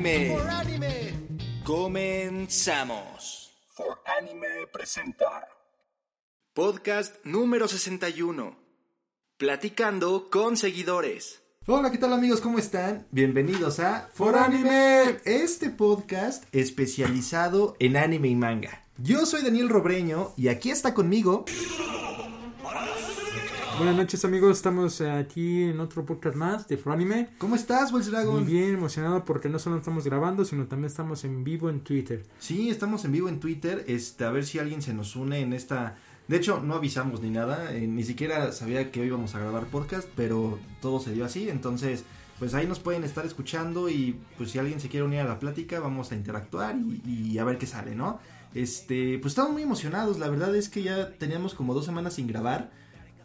For Anime. Comenzamos. For Anime presenta Podcast número 61. Platicando con seguidores. Hola, ¿qué tal amigos? ¿Cómo están? Bienvenidos a For Anime, este podcast especializado en anime y manga. Yo soy Daniel Robreño y aquí está conmigo. Buenas noches amigos, estamos aquí en otro podcast más de Anime. ¿Cómo estás, Wells Dragon? Muy bien, emocionado porque no solo estamos grabando, sino también estamos en vivo en Twitter. Sí, estamos en vivo en Twitter, este, a ver si alguien se nos une en esta... De hecho, no avisamos ni nada, eh, ni siquiera sabía que hoy íbamos a grabar podcast, pero todo se dio así, entonces pues ahí nos pueden estar escuchando y pues si alguien se quiere unir a la plática vamos a interactuar y, y a ver qué sale, ¿no? Este, pues estamos muy emocionados, la verdad es que ya teníamos como dos semanas sin grabar,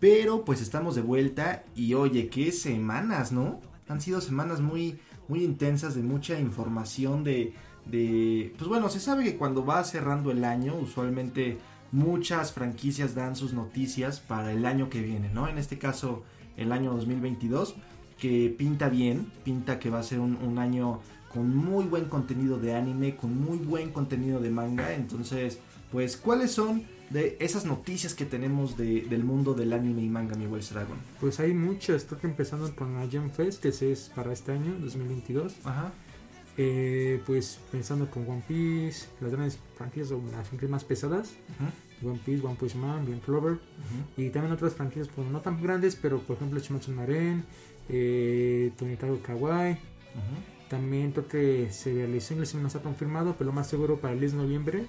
pero pues estamos de vuelta y oye, qué semanas, ¿no? Han sido semanas muy, muy intensas de mucha información de, de... Pues bueno, se sabe que cuando va cerrando el año, usualmente muchas franquicias dan sus noticias para el año que viene, ¿no? En este caso, el año 2022, que pinta bien, pinta que va a ser un, un año con muy buen contenido de anime, con muy buen contenido de manga, entonces, pues, ¿cuáles son de esas noticias que tenemos de, del mundo del anime y manga, mi Wells Dragon? Pues hay muchas, creo que empezando con la Jam Fest, que es para este año, 2022. Ajá. Eh, pues pensando con One Piece, las grandes franquicias o las franquicias más pesadas. Ujú. One Piece, One Punch Man, Bien Clover. Y también otras franquicias pues, no tan grandes, pero por ejemplo Shimatsu no Ren, eh, Tonitaro Kawaii. Ujú. También creo que se realizó, no está confirmado, pero lo más seguro para el 10 de noviembre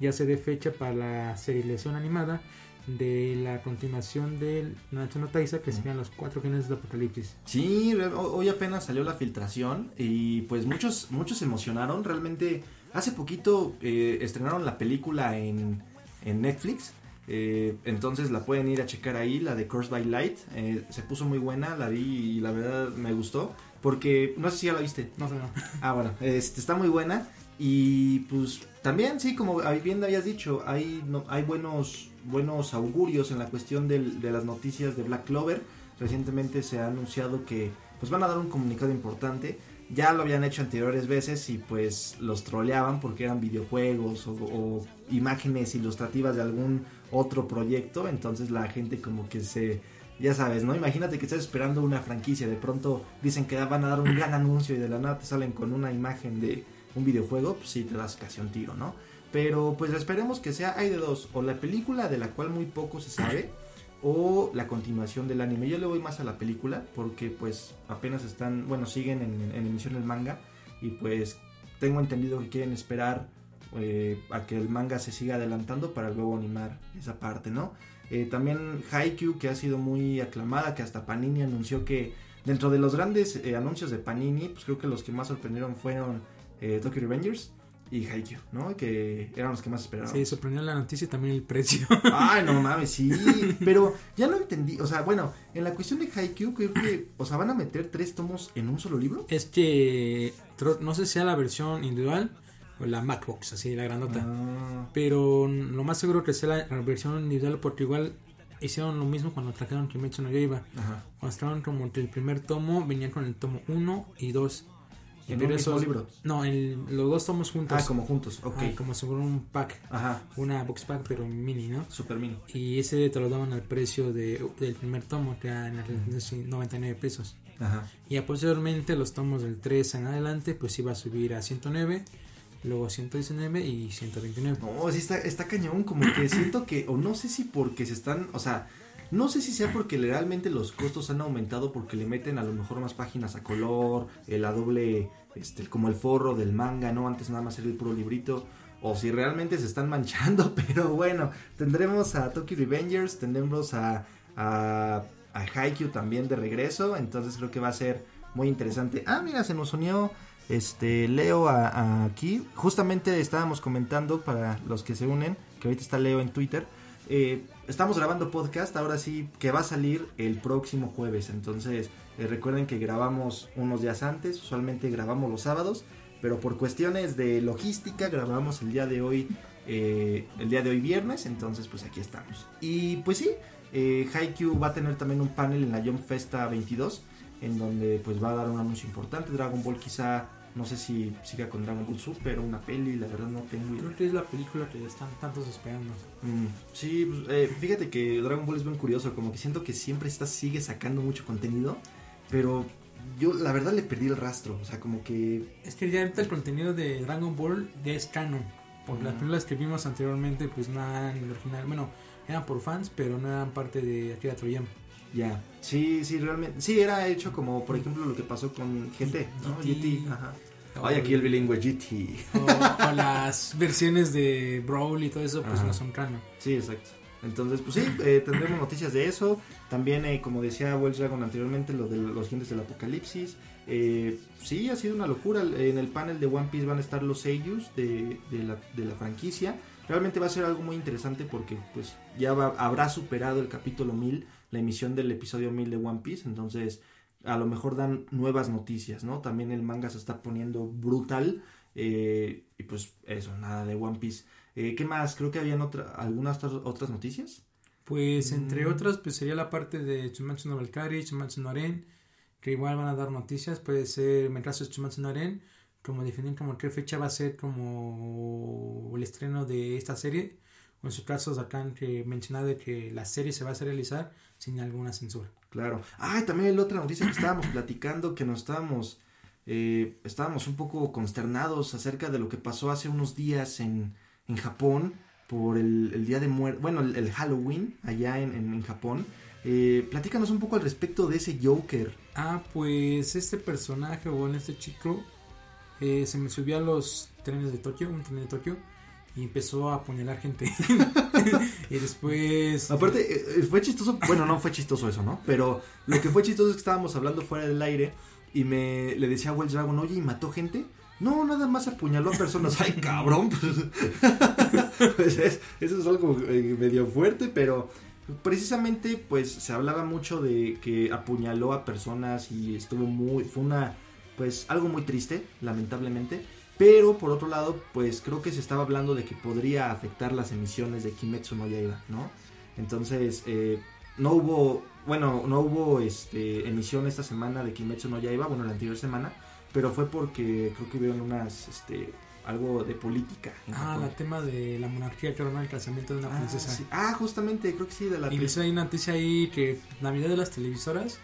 ya se dé fecha para la serialización animada de la continuación del Nanatsu no Taisa, que serían los cuatro genes de Apocalipsis. Sí, hoy apenas salió la filtración y pues muchos, muchos se emocionaron. Realmente hace poquito eh, estrenaron la película en, en Netflix. eh, entonces la pueden ir a checar ahí, la de Curse by Light. eh, se puso muy buena, la vi y la verdad me gustó. Porque no sé si ya la viste. No sé, no. Ah, bueno, este, está muy buena. Y pues también, sí, como bien habías dicho, hay, no, hay buenos, buenos augurios en la cuestión del- de las noticias de Black Clover. Recientemente se ha anunciado que pues van a dar un comunicado importante. Ya lo habían hecho anteriores veces y pues los troleaban porque eran videojuegos o, o imágenes ilustrativas de algún otro proyecto. Entonces la gente como que se ya sabes, ¿no? Imagínate que estás esperando una franquicia, de pronto dicen que van a dar un gran anuncio y de la nada te salen con una imagen de un videojuego, pues sí te das casi un tiro, ¿no? Pero pues esperemos que sea, hay de dos, o la película de la cual muy poco se sabe, o la continuación del anime. Yo le voy más a la película porque pues apenas están, bueno, siguen en, en emisión el manga y pues tengo entendido que quieren esperar eh, a que el manga se siga adelantando para luego animar esa parte, ¿no? Eh, también Haikyuu, que ha sido muy aclamada, que hasta Panini anunció que dentro de los grandes eh, anuncios de Panini, pues creo que los que más sorprendieron fueron eh, Tokyo Revengers y Haikyuu, ¿no? Que eran los que más esperaban. Sí, sorprendió la noticia y también el precio. Ay, no mames, sí. Pero ya no entendí. O sea, bueno, en la cuestión de Haikyuu, creo que, o sea, van a meter tres tomos en un solo libro. es que no sé si sea la versión individual o la Macbox, así la grandota. Ah, Pero lo más seguro que sea la, la versión individual porque igual hicieron lo mismo cuando trajeron Kimetsu no Yaiba. ajá. Cuando estaban como que el primer tomo, venían con el tomo 1 y 2. ¿En un mismo libro? No, el- los dos tomos juntos. Ah, como juntos, ok. Ah, como si fuera un pack. Ajá, Una box pack, pero mini, ¿no? super mini. Y ese te lo daban al precio de, del primer tomo, que era en el 99 pesos. Ajá. Y posteriormente los tomos del 3 en adelante, pues iba a subir a 109, luego 119 y 129. No, sí está, está cañón, como que siento que, o no sé si porque se están, o sea, no sé si sea porque realmente los costos han aumentado porque le meten a lo mejor más páginas a color, eh, la doble, este, como el forro del manga, ¿no? Antes nada más era el puro librito, o si realmente se están manchando, pero bueno, tendremos a Tokyo Revengers, tendremos a, a, a Haikyuu también de regreso, entonces creo que va a ser muy interesante. Ah, mira, se nos unió este Leo a- aquí. Justamente estábamos comentando para los que se unen, que ahorita está Leo en Twitter. Eh, estamos grabando podcast, ahora sí, que va a salir el próximo jueves. Entonces, eh, recuerden que grabamos unos días antes, usualmente grabamos los sábados, pero por cuestiones de logística grabamos el día de hoy, eh, el día de hoy viernes, entonces pues aquí estamos. Y pues sí, eh, Haikyuu va a tener también un panel en la Jump Festa 22, en donde pues va a dar un anuncio importante. Dragon Ball quizá, no sé si siga con Dragon Ball Super o una peli, la verdad no tengo idea. Creo que es la película que están tantos esperando. Mm, sí, pues, eh, fíjate que Dragon Ball es bien curioso, como que siento que siempre está, sigue sacando mucho contenido, pero yo la verdad le perdí el rastro, o sea, como que... Es que ya ahorita el contenido de Dragon Ball ya es canon. Porque las Mm. películas que vimos anteriormente, pues no eran original. Bueno, eran por fans, pero no eran parte de Akira Toriyama. Ya, sí, sí, realmente, sí, era hecho como, por ejemplo, lo que pasó con GT, ¿no? GT. GT, ajá. Ay, aquí el bilingüe GT. O, o las versiones de Brawl y todo eso, pues Ajá. no son canon. Sí, exacto. Entonces, pues sí, eh, tendremos noticias de eso. También, eh, como decía Wells Dragon anteriormente, lo de los jinetes del apocalipsis. Eh, sí, ha sido una locura. En el panel de One Piece van a estar los seiyus de, de, la, de la franquicia. Realmente va a ser algo muy interesante porque pues ya va- habrá superado el capítulo 1000, la emisión del episodio 1000 de One Piece. Entonces, a lo mejor dan nuevas noticias, ¿no? También el manga se está poniendo brutal. eh, y pues eso, nada de One Piece. Eh, ¿Qué más? Creo que habían otra, algunas otras- noticias. Pues entre Mm. otras, pues sería la parte de Chumatsu no Valkyrie, Chumatsu no Aren, que igual van a dar noticias. Puede ser, en el caso de no Aren, como definir como qué fecha va a ser como el estreno de esta serie. O en su caso, sacan que mencionaba de que la serie se va a realizar sin alguna censura. Claro. Ah, y también la otra noticia que estábamos platicando, que nos estábamos, eh, estábamos un poco consternados acerca de lo que pasó hace unos días en, en Japón por el, el día de muerte, bueno, el, el Halloween allá en, en- en Japón. Eh, platícanos un poco al respecto de ese Joker. Ah, pues este personaje o bueno, este chico eh, se me subió a los trenes de Tokio, un tren de Tokio, y empezó a apuñalar gente. y después... Aparte, eh, fue chistoso, bueno, no fue chistoso eso, ¿no? Pero lo que fue chistoso es que estábamos hablando fuera del aire y me le decía a Wells Dragon, oye, ¿y mató gente? No, nada más apuñaló a personas. Ay, cabrón. Pues es- eso es algo eh, medio fuerte, pero precisamente pues se hablaba mucho de que apuñaló a personas y estuvo muy, fue una, pues algo muy triste, lamentablemente. Pero por otro lado, pues creo que se estaba hablando de que podría afectar las emisiones de Kimetsu no Yaiba, ¿no? Entonces, eh, no hubo, bueno, no hubo este, emisión esta semana de Kimetsu no Yaiba, bueno, la anterior semana, pero fue porque creo que hubieron unas, este, algo de política. Ah, la tema de la monarquía que el casamiento de una Ah, princesa. sí. Ah, justamente, creo que sí, de la Incluso hay una noticia ahí que la mayoría de las televisoras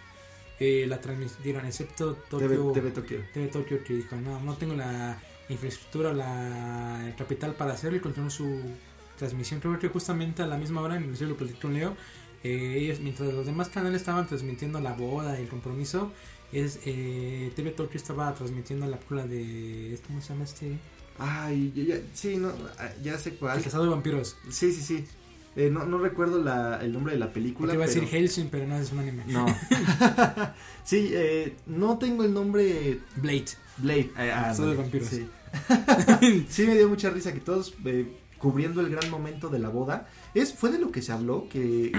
eh, la transmitieron, excepto TV, Tokio, TV Tokio. TV Tokio que dijo, no, no tengo la infraestructura, la el capital para hacerlo y continuó su transmisión. Creo que justamente a la misma hora, inclusive lo platicé con Leo, eh, ellos, mientras los demás canales estaban transmitiendo la boda y el compromiso, es eh, TV Tokio estaba transmitiendo la película de... ¿Cómo se llama este? Ay, ya, ya- sí, no, ah, ya sé cuál. El cazador de vampiros. Sí, sí, sí. Eh, no, no recuerdo la, el nombre de la película. Porque iba a decir Helsing, pero no es un anime. No. sí, eh, no tengo el nombre Blade. Blade. eh, ah, de vampiros. Sí. Sí, me dio mucha risa que todos eh, cubriendo el gran momento de la boda. Es, fue de lo que se habló, que,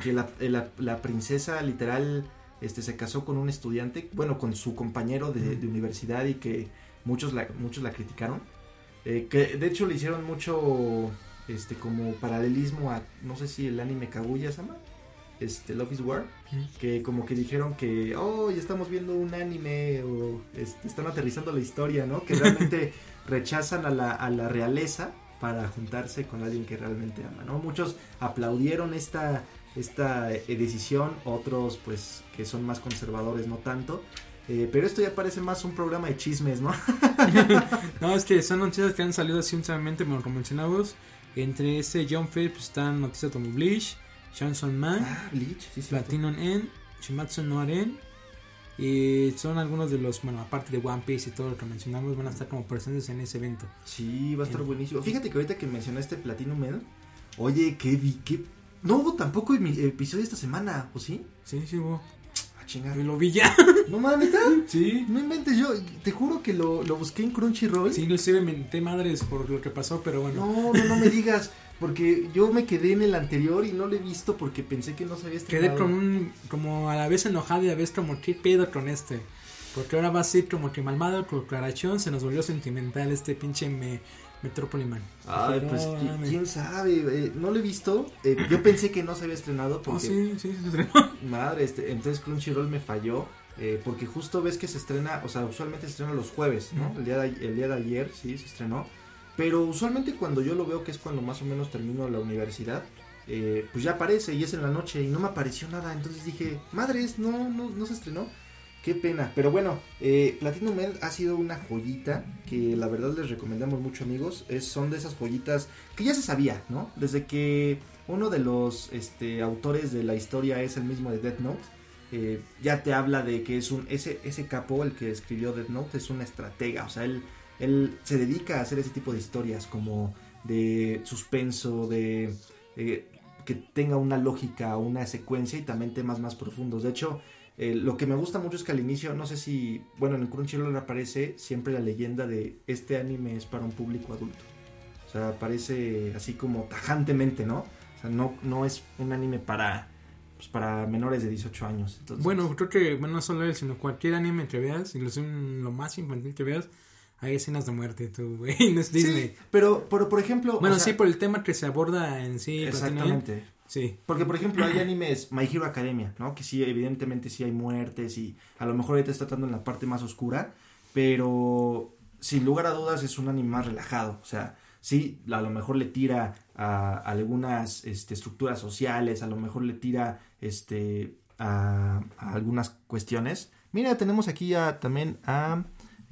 que la, eh, la- la princesa literal este, se casó con un estudiante, bueno, con su compañero de, de universidad y que muchos la, muchos la criticaron. Eh, que de hecho le hicieron mucho este como paralelismo a no sé si el anime Kaguya se llama este Love is War que como que dijeron que oh ya estamos viendo un anime o este, están aterrizando la historia no que realmente rechazan a la, a la realeza para juntarse con alguien que realmente ama no muchos aplaudieron esta esta eh, decisión otros pues que son más conservadores no tanto Eh, pero esto ya parece más un programa de chismes no No, es que son noticias que han salido así últimamente, como mencionamos. Entre ese John Fate pues, están noticias como Bleach, Johnson Man, ah Bleach sí sí Platinum N, Shimatsu no Aren. Y son algunos de los, bueno, aparte de One Piece y todo lo que mencionamos, van a estar como presentes en ese evento. Sí, va a estar Eh. buenísimo. Fíjate que ahorita que mencionaste Platinum Man, oye, qué, vi- qué No hubo tampoco episodio esta semana, ¿o sí? Sí, sí, hubo. Ah, chingada. Y lo vi ya. No mames. Sí. No inventes, yo te juro que lo, lo busqué en Crunchyroll. Sí, inclusive menté madres por lo que pasó, pero bueno. No, no, no me digas. Porque yo me quedé en el anterior y no lo he visto porque pensé que no se había estrenado. Quedé con un, como a la vez enojado y a la vez como qué pedo con este. Porque ahora va a ser como que malvado con Clarachón se nos volvió sentimental este pinche me, Metrópoli Man. Ay, pues quién sabe, eh, no lo he visto. Eh, yo pensé que no se había estrenado Oh, porque sí, sí, se estrenó. madre, este, entonces Crunchyroll me falló eh, porque justo ves que se estrena, o sea, usualmente se estrena los jueves, ¿no? El día de, el día de ayer sí se estrenó, pero usualmente cuando yo lo veo que es cuando más o menos termino la universidad, eh, pues ya aparece y es en la noche y no me apareció nada, entonces dije, madres, no, no, no se estrenó. Qué pena, pero bueno, eh, Platinum Men ha sido una joyita que la verdad les recomendamos mucho amigos. Es, son de esas joyitas que ya se sabía, ¿no? Desde que uno de los este, autores de la historia es el mismo de Death Note, eh, ya te habla de que es un ese, ese capo, el que escribió Death Note, es un estratega, o sea, él, él se dedica a hacer ese tipo de historias como de suspenso, de, de que tenga una lógica, una secuencia y también temas más profundos. De hecho, eh, lo que me gusta mucho es que al inicio, no sé si, bueno, en Crunchyroll aparece siempre la leyenda de este anime es para un público adulto. O sea, aparece así como tajantemente, ¿no? O sea, no, no es un anime para, pues, para menores de 18 años. Bueno, creo que bueno, no solo él, sino cualquier anime que veas, incluso lo más infantil que veas, hay escenas de muerte, tú, güey, no es Disney. Sí, pero, pero por ejemplo... Bueno, o sea, sí, por el tema que se aborda en sí. Exactamente. Sí. Porque, por ejemplo, hay animes, My Hero Academia, ¿no? Que sí, evidentemente sí hay muertes y a lo mejor ahorita está tratando en la parte más oscura, pero sin lugar a dudas es un anime más relajado. O sea, sí, a lo mejor le tira a algunas este, estructuras sociales, a lo mejor le tira este, a, a algunas cuestiones. Mira, tenemos aquí a, también a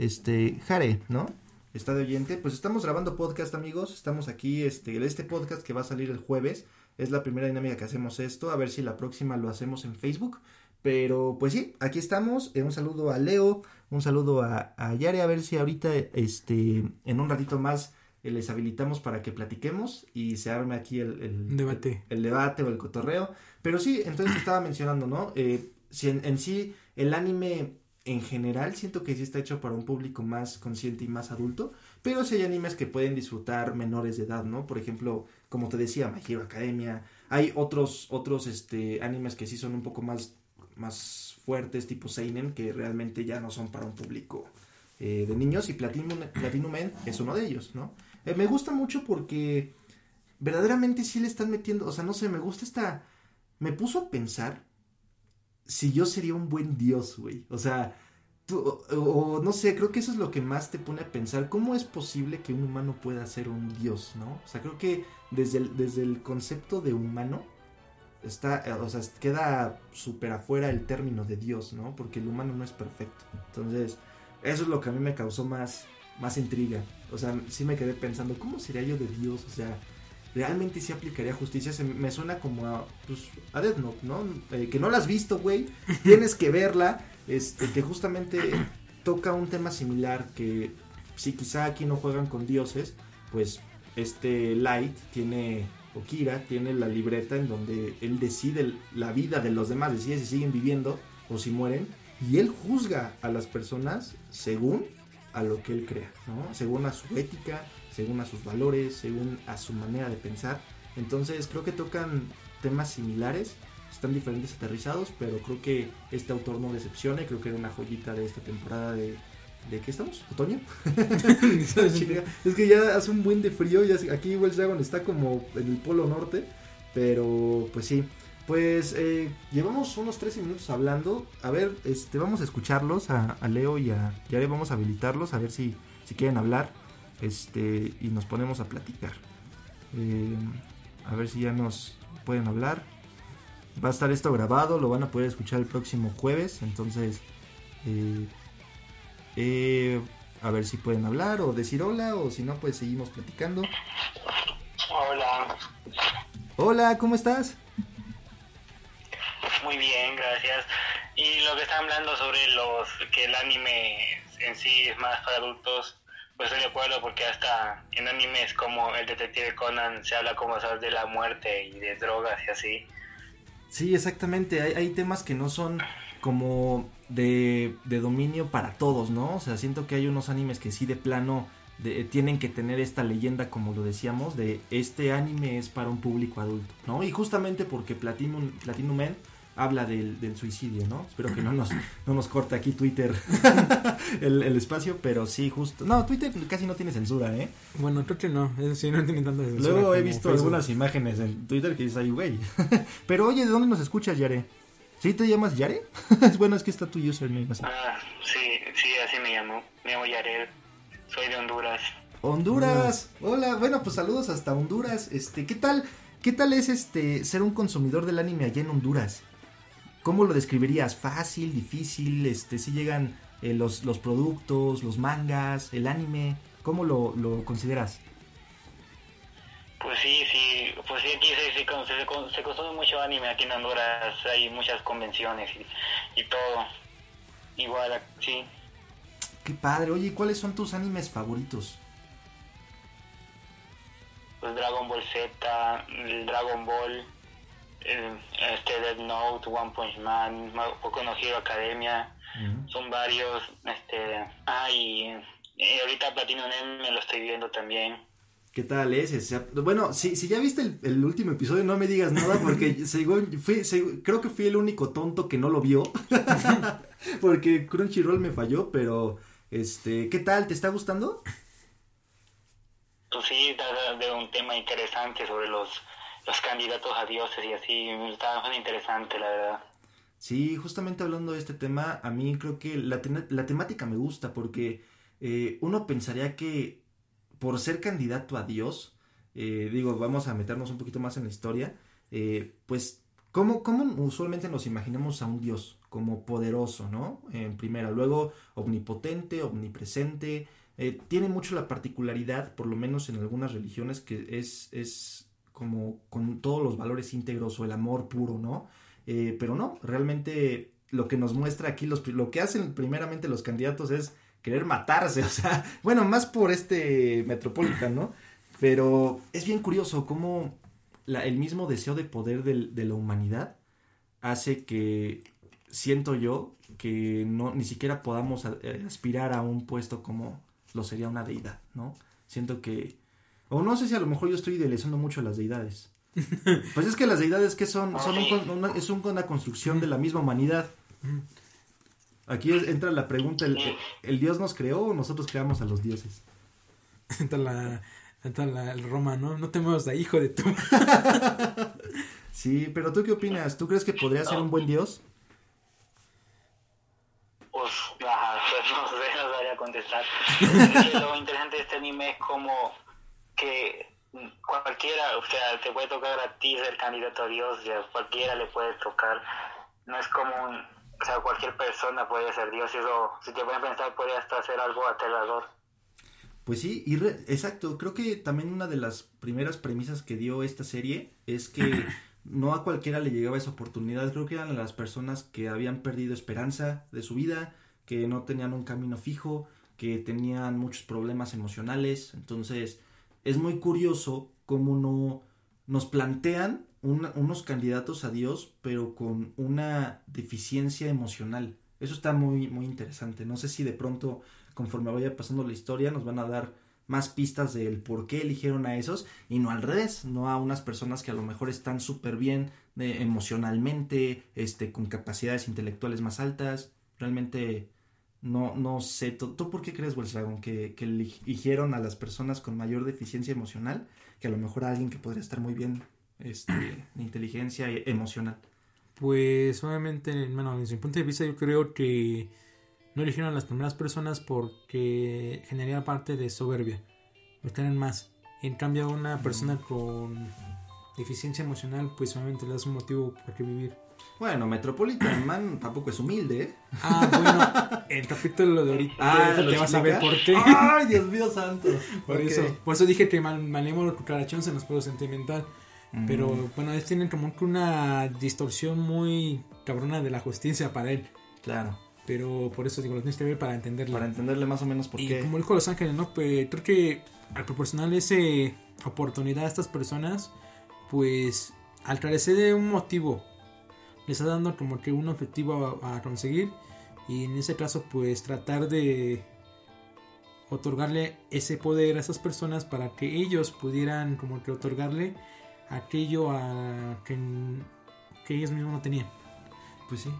este, Jare, ¿no? Está de oyente. Pues estamos grabando podcast, amigos. Estamos aquí, este, este podcast que va a salir el jueves. Es la primera dinámica que hacemos esto. A ver si la próxima lo hacemos en Facebook. Pero pues sí, aquí estamos. Eh, un saludo a Leo, un saludo a, a Yare. A ver si ahorita, este, en un ratito más eh, les habilitamos para que platiquemos y se arme aquí el, debate. El, el debate o el cotorreo. Pero sí, entonces estaba mencionando, ¿no? Eh, si en, en sí el anime en general siento que sí está hecho para un público más consciente y más adulto. Pero sí hay animes que pueden disfrutar menores de edad, ¿no? Por ejemplo, como te decía, My Academia. Hay otros, otros este, animes que sí son un poco más, más fuertes, tipo Seinen, que realmente ya no son para un público eh, de niños. Y Platinum, Platinum Men es uno de ellos, ¿no? Eh, me gusta mucho porque verdaderamente sí le están metiendo, o sea, no sé, me gusta esta... Me puso a pensar si yo sería un buen dios, güey. O sea, tú, o, no sé, creo que eso es lo que más te pone a pensar. ¿Cómo es posible que un humano pueda ser un dios, no? O sea, creo que desde el, desde el concepto de humano está, eh, o sea, queda súper afuera el término de dios, ¿no? Porque el humano no es perfecto. Entonces, eso es lo que a mí me causó más, más intriga. O sea, sí me quedé pensando, ¿cómo sería yo de dios? O sea, realmente sí aplicaría justicia. Se me suena como a, pues, a Death Note, ¿no? Eh, que no la has visto, güey. Tienes que verla. Este, que justamente toca un tema similar que si quizá aquí no juegan con dioses, pues este Light tiene, o Kira tiene la libreta en donde él decide la vida de los demás, decide si siguen viviendo o si mueren, y él juzga a las personas según a lo que él crea, ¿no? Según a su ética, según a sus valores, según a su manera de pensar. Entonces creo que tocan temas similares, están diferentes aterrizados, pero creo que este autor no decepciona y creo que era una joyita de esta temporada de... ¿De qué estamos? ¿Otoño? Es que ya hace un buen de frío, ya aquí Wells Dragon está como en el polo norte, pero pues sí. Pues eh, llevamos unos 13 minutos hablando. A ver, este, vamos a escucharlos a, a Leo y a Yare, vamos a habilitarlos a ver si, si quieren hablar. Este, y nos ponemos a platicar. Eh, a ver si ya nos pueden hablar. Va a estar esto grabado, lo van a poder escuchar el próximo jueves. Entonces, eh, eh, a ver si pueden hablar o decir hola, o si no, pues seguimos platicando. Hola, Hola, ¿cómo estás? muy bien, gracias. Y lo que están hablando sobre los que el anime en sí es más para adultos, pues estoy de acuerdo porque hasta en animes como el detective Conan se habla como sabes de la muerte y de drogas y así. Sí, exactamente. Hay, hay temas que no son como de, de dominio para todos, ¿no? O sea, siento que hay unos animes que sí de plano de- tienen que tener esta leyenda, como lo decíamos, de este anime es para un público adulto, ¿no? Y justamente porque Platinum, Platinum habla del, del suicidio, ¿no? Espero que no nos, no nos corte aquí Twitter el, el espacio, pero sí, justo. No, Twitter casi no tiene censura, ¿eh? Bueno, creo que no, eso sí, no tiene tanta censura Luego he visto Facebook. algunas imágenes en Twitter que dices, ay, güey. Pero oye, ¿de dónde nos escuchas, Yare? ¿Sí te llamas Yare? bueno, es que está tu username así. Ah, sí, sí, así me llamo. Me llamo Yared. Soy de Honduras. Honduras. Hola, bueno, pues saludos hasta Honduras. Este, ¿qué tal? ¿Qué tal es este ser un consumidor del anime allá en Honduras? ¿Cómo lo describirías? ¿Fácil, difícil? Este, si llegan eh, los, los productos, los mangas, el anime, ¿cómo lo, lo consideras? Pues sí, sí, pues sí, aquí se, se, se, con- se consume mucho anime aquí en Honduras, hay muchas convenciones y, y todo. Igual, sí. Qué padre. Oye, ¿y ¿cuáles son tus animes favoritos? Pues Dragon Ball Z, el Dragon Ball, este Death Note, One Punch Man, Ma- Boku no Hero Academia, son varios, este, ah, y, y ahorita Platinum End me lo estoy viendo también. ¿Qué tal es? O sea, bueno, si, si ya viste el, el último episodio, no me digas nada porque según, fui, creo que fui el único tonto que no lo vio. porque Crunchyroll me falló, pero este, ¿qué tal? ¿Te está gustando? Pues sí, trata de un tema interesante sobre los, los candidatos a dioses y así, está bastante interesante, la verdad. Sí, justamente hablando de este tema, a mí creo que la, la temática me gusta porque eh, uno pensaría que por ser candidato a Dios, eh, digo, vamos a meternos un poquito más en la historia, eh, pues, ¿cómo, ¿cómo usualmente nos imaginamos a un Dios? Como poderoso, ¿no? En primera, luego omnipotente, omnipresente, tiene mucho la particularidad, por lo menos en algunas religiones, que es, es como con todos los valores íntegros o el amor puro, ¿no? Eh, pero no, realmente lo que nos muestra aquí, los, lo que hacen primeramente los candidatos es querer matarse, o sea, bueno, más por este Metropolitan, ¿no? Pero es bien curioso cómo el mismo deseo de poder de la humanidad hace que, siento yo, que no ni siquiera podamos eh, aspirar a un puesto como lo sería una deidad, ¿no? Siento que, o no sé si a lo mejor yo estoy idealizando mucho a las deidades. Pues es que las deidades que son, son un una, es un- una construcción de la misma humanidad. Aquí es- entra la pregunta, ¿el, el Dios nos creó o nosotros creamos a los dioses? Entra la, entra la, el Roma, ¿no? No te muevas de hijo de tu... Sí, pero ¿tú qué opinas? ¿Tú crees que podría ser un buen Dios? Pues, pues no sé, no sabría contestar. Lo interesante de este anime es como que cualquiera, o sea, te puede tocar a ti ser candidato a Dios, ya cualquiera le puede tocar. No es como un, o sea, cualquier persona puede ser Dios, eso, si te pueden pensar, puede hasta ser algo aterrador. Pues sí, y re- exacto, creo que también una de las primeras premisas que dio esta serie es que no a cualquiera le llegaba esa oportunidad, creo que eran las personas que habían perdido esperanza de su vida, que no tenían un camino fijo, que tenían muchos problemas emocionales, entonces es muy curioso cómo no nos plantean unos candidatos a Dios, pero con una deficiencia emocional. Eso está muy, muy interesante. No sé si de pronto, conforme vaya pasando la historia, nos van a dar más pistas del por qué eligieron a esos y no al revés, no a unas personas que a lo mejor están súper bien eh, emocionalmente, este, con capacidades intelectuales más altas. Realmente no, no sé. ¿Tú, tú por qué crees, Dragon, que, que eligieron a las personas con mayor deficiencia emocional que a lo mejor a alguien que podría estar muy bien este, inteligencia emocional? Pues obviamente, bueno, desde mi punto de vista yo creo que no eligieron a las primeras personas porque generaría parte de soberbia. Más. En cambio, a una persona con deficiencia emocional, pues obviamente le das un motivo para que vivir. Bueno, Metropolitan Man tampoco es humilde, ¿eh? Ah, bueno, el capítulo de ahorita Ah, te ¿lo vas a ver por qué. ¡Ay, Dios mío santo! Por eso, por eso dije que Malévolo Cucarachón se nos pudo sentimental. Pero bueno, ellos tienen como que una distorsión muy cabrona de la justicia para él. Claro. Pero por eso digo, lo tienes que ver para entenderlo. Para entenderle más o menos por y qué. como dijo Los Ángeles, ¿no? Pues creo que al proporcionarle esa oportunidad a estas personas, pues al carecer de un motivo, les está dando como que un objetivo a, a conseguir. Y en ese caso, pues tratar de otorgarle ese poder a esas personas para que ellos pudieran como que otorgarle aquello a que, que ellos mismos no tenían. Pues sí.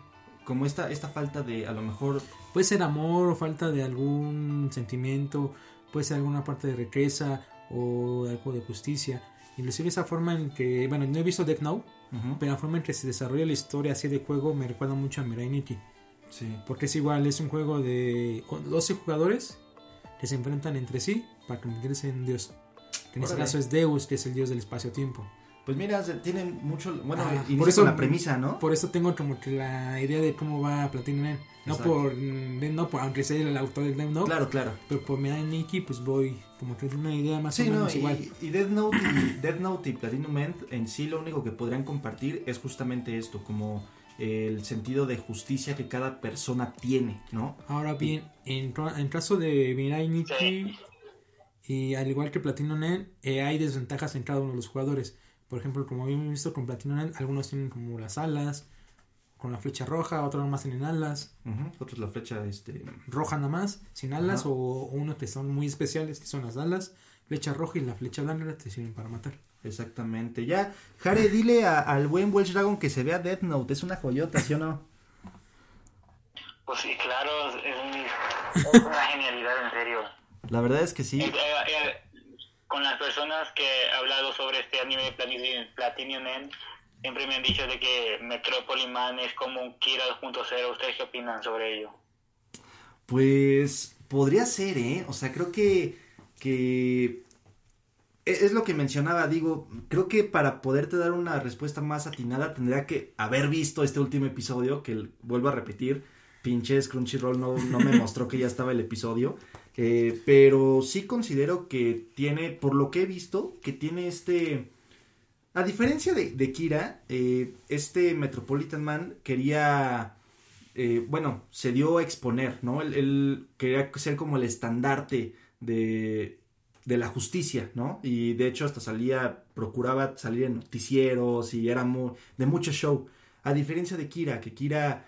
Como esta, esta falta de, a lo mejor, Puede ser amor o falta de algún sentimiento, puede ser alguna parte de riqueza o algo de justicia. Inclusive esa forma en que, bueno, no he visto Death Note, ujú, pero la forma en que se desarrolla la historia así de juego me recuerda mucho a Mirai Nikki. sí. Porque es igual, es un juego de 12 jugadores que se enfrentan entre sí para convertirse en Dios. Que en este Órale. caso es Deus, que es el Dios del espacio-tiempo. Pues mira, tienen mucho, bueno, Ah, por eso- con la premisa, ¿no? Por eso tengo como que la idea de cómo va Platinum. No por, no por, aunque sea el autor del Death Note, Claro, claro. pero por Mirai Nikki, pues voy como que es una idea más Sí, o no, menos igual. y, y Death Note y Death Note y Platinum End en sí lo único que podrían compartir es justamente esto, como el sentido de justicia que cada persona tiene, ¿no? Ahora bien, en, en caso de Mirai Nikki, y al igual que Platinum Net, eh, hay desventajas en cada uno de los jugadores. Por ejemplo, como habíamos visto con Platinum Net, algunos tienen como las alas, con la flecha roja, otros nomás tienen alas, Ujú, Otra es la flecha, este, roja nada más, sin alas, o, o unos que son muy especiales, que son las alas, flecha roja y la flecha blanca te sirven para matar. exactamente. Ya, Jare, dile a- al buen Welsh Dragon que se vea Death Note, es una joyota, ¿sí o no? Pues sí, claro, es, un- es una genialidad, en serio. La verdad es que sí. Eh, eh, eh, con las personas que he hablado sobre este anime de Platinum, Platinum End, siempre me han dicho de que Metropolis Man es como un Kira 2.0. ¿Ustedes qué opinan sobre ello? Pues podría ser, ¿eh? O sea, creo que, que e- es lo que mencionaba, digo, creo que para poderte dar una respuesta más atinada tendría que haber visto este último episodio, que vuelvo a repetir, pinches Crunchyroll no, no me mostró que ya estaba el episodio, eh, pero sí considero que tiene, por lo que he visto, que tiene este... A diferencia de, Kira, eh, este Metropolitan Man quería eh, bueno, se dio a exponer, ¿no? Él, él quería ser como el estandarte de, de la justicia, ¿no? Y de hecho hasta salía, procuraba salir en noticieros y era muy, de mucho show. A diferencia de Kira, que Kira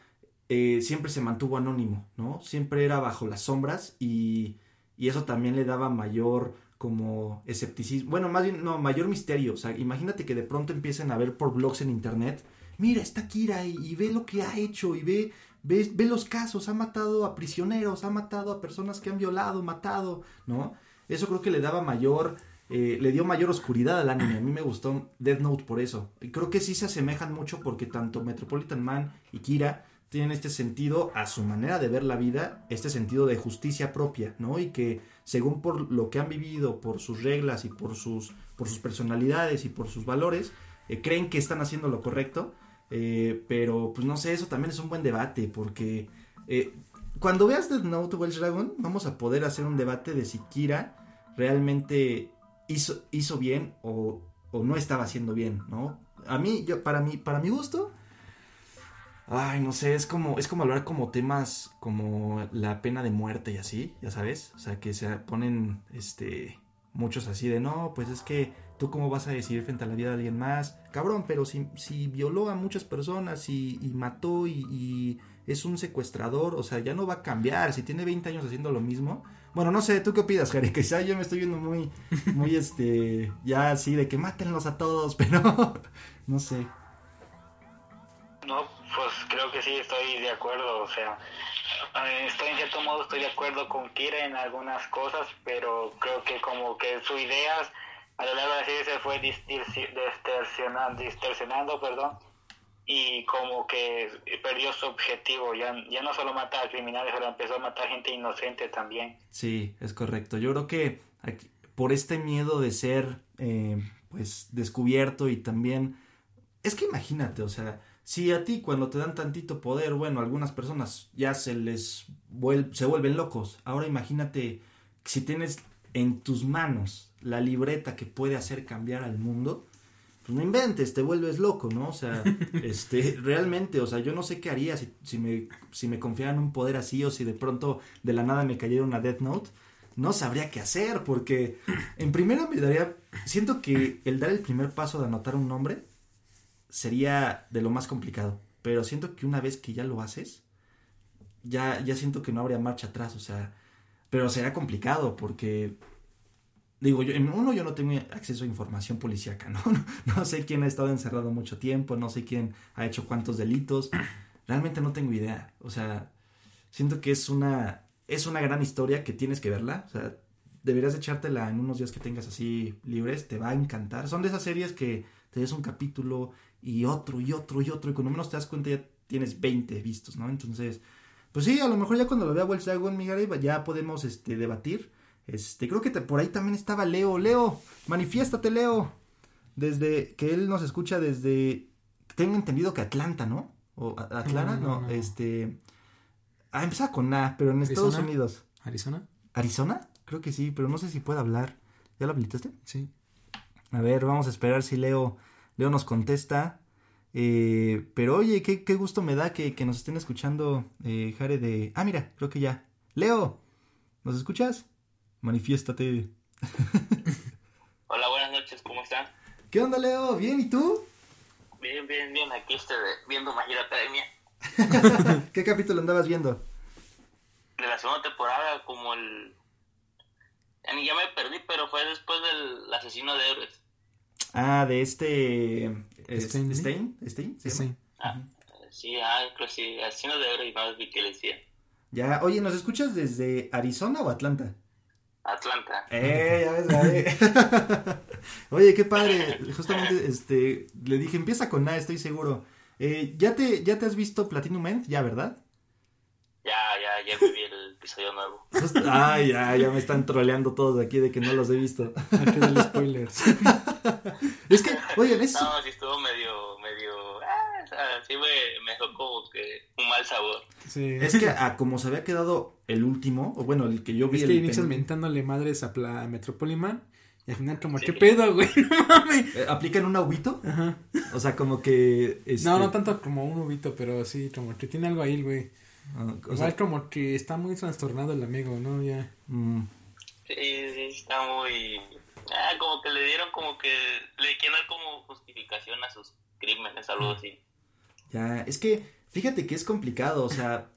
eh, siempre se mantuvo anónimo, ¿no? Siempre era bajo las sombras y, y eso también le daba mayor como escepticismo, bueno, más bien, no, mayor misterio, o sea, imagínate que de pronto empiecen a ver por blogs en internet, mira, está Kira y, ve lo que ha hecho y ve, ve, ve los casos, ha matado a prisioneros, ha matado a personas que han violado, matado, ¿no? Eso creo que le daba mayor, eh, le dio mayor oscuridad al anime, a mí me gustó Death Note por eso, y creo que sí se asemejan mucho porque tanto Metropolitan Man y Kira tienen este sentido a su manera de ver la vida, este sentido de justicia propia, ¿no? Y que según por lo que han vivido, por sus reglas y por sus, por sus personalidades y por sus valores, eh, creen que están haciendo lo correcto, eh, pero pues no sé, eso también es un buen debate, porque eh, cuando veas Death Note Welsh Dragon, vamos a poder hacer un debate de si Kira realmente hizo, hizo bien o, o no estaba haciendo bien, ¿no? A mí, yo, para mí, para mi gusto, Ay, no sé, es como, es como hablar como temas como la pena de muerte y así, ya sabes. O sea, que se ponen, este, muchos así de, no, pues es que tú cómo vas a decidir frente a la vida de alguien más. Cabrón, pero si, si violó a muchas personas y, y mató y, y es un secuestrador, o sea, ya no va a cambiar. Si tiene 20 años haciendo lo mismo. Bueno, no sé, ¿tú qué opinas, Jare? Quizá yo me estoy viendo muy, muy, este, ya así de que mátenlos a todos, pero no sé. No, pues creo que sí, estoy de acuerdo. O sea, eh, estoy en cierto modo estoy de acuerdo con Kira en algunas cosas, pero creo que como que sus ideas a lo largo de la se fue distorsi- distorsionando, distorsionando, perdón, y como que perdió su objetivo. Ya, ya no solo mata a criminales, pero empezó a matar gente inocente también. Sí, es correcto. Yo creo que por este miedo de ser, eh, pues, descubierto y también... Es que imagínate, o sea, si a ti cuando te dan tantito poder, bueno, algunas personas ya se les se vuelven locos. Ahora imagínate si tienes en tus manos la libreta que puede hacer cambiar al mundo. pues no inventes, te vuelves loco, ¿no? O sea, este, realmente, o sea, yo no sé qué haría si, si me, si me confiaran un poder así o si de pronto de la nada me cayera una Death Note, no sabría qué hacer, porque en primera me daría, siento que el dar el primer paso de anotar un nombre sería de lo más complicado, pero siento que una vez que ya lo haces, ya, ya siento que no habría marcha atrás, o sea, pero será complicado porque digo, yo, en uno yo no tengo acceso a información policíaca, ¿no? ¿no? No sé quién ha estado encerrado mucho tiempo, no sé quién ha hecho cuántos delitos. Realmente no tengo idea. O sea, siento que es una, es una gran historia que tienes que verla. O sea, deberías echártela en unos días que tengas así libres, te va a encantar. Son de esas series que te des un capítulo y otro y otro y otro y cuando menos te das cuenta ya tienes 20 vistos, ¿no? Entonces, pues sí, a lo mejor ya cuando lo vea Wells Dragon, Miguel, ya podemos este, debatir este, creo que te, por ahí también estaba Leo. Leo, manifiéstate, Leo. Desde que él nos escucha desde. Tengo entendido que Atlanta, ¿no? O Atlanta, no, no, no, este. Ah, empezaba con A, pero en ¿Arizona? Estados Unidos. ¿Arizona? ¿Arizona? Creo que sí, pero no sé si puede hablar. ¿Ya lo habilitaste? Sí. A ver, vamos a esperar si Leo, Leo nos contesta. Eh, pero oye, qué, qué, gusto me da que, que nos estén escuchando, eh, Jare de... Ah, mira, creo que ya. Leo, ¿nos escuchas? Manifiéstate. Hola, buenas noches, ¿cómo están? ¿Qué onda, Leo? ¿Bien? ¿Y tú? Bien, bien, bien. Aquí estoy viendo Hero Academia. ¿Qué capítulo andabas viendo? De la segunda temporada, como el... Ya me perdí, pero fue después del asesino de héroes. Ah, de este... Stein. Stein. Stein. ¿se Sí. Ah, sí, ah, creo sí. Asesino de héroes y más vi que le decía. Ya, oye, ¿nos escuchas desde Arizona o Atlanta? Atlanta. Eh, ya ves, vale. Oye, qué padre. Justamente, este, le dije, empieza con A, estoy seguro. Eh, ¿ya, te, ¿Ya te has visto Platinum End? Ya, ¿verdad? Ya, ya, ya vi el episodio nuevo. Ay, ya, ya me están troleando todos de aquí de que no los he visto. Aquí del spoilers. es que, oigan, eso... No, sí estuvo medio, medio, ah, sea, sí me, me dejó como que un mal sabor. Sí. Es que a como se había quedado el último, o bueno, el que yo vi... Es que el inicias pen- mentándole madres a, a Metropoliman y al final como, Sí. ¿qué pedo, güey? No mames. eh, ¿Aplican un ubito? Ajá. O sea, como que... este, No, no tanto como un ubito, pero sí, como que tiene algo ahí, güey. Ah, o Igual sea, como que está muy trastornado el amigo, ¿no? Ya. mm, Sí, sí, está muy... Ah, como que le dieron como que... Le quieren dar como justificación a sus crímenes, algo así. Ya, es que fíjate que es complicado, o sea,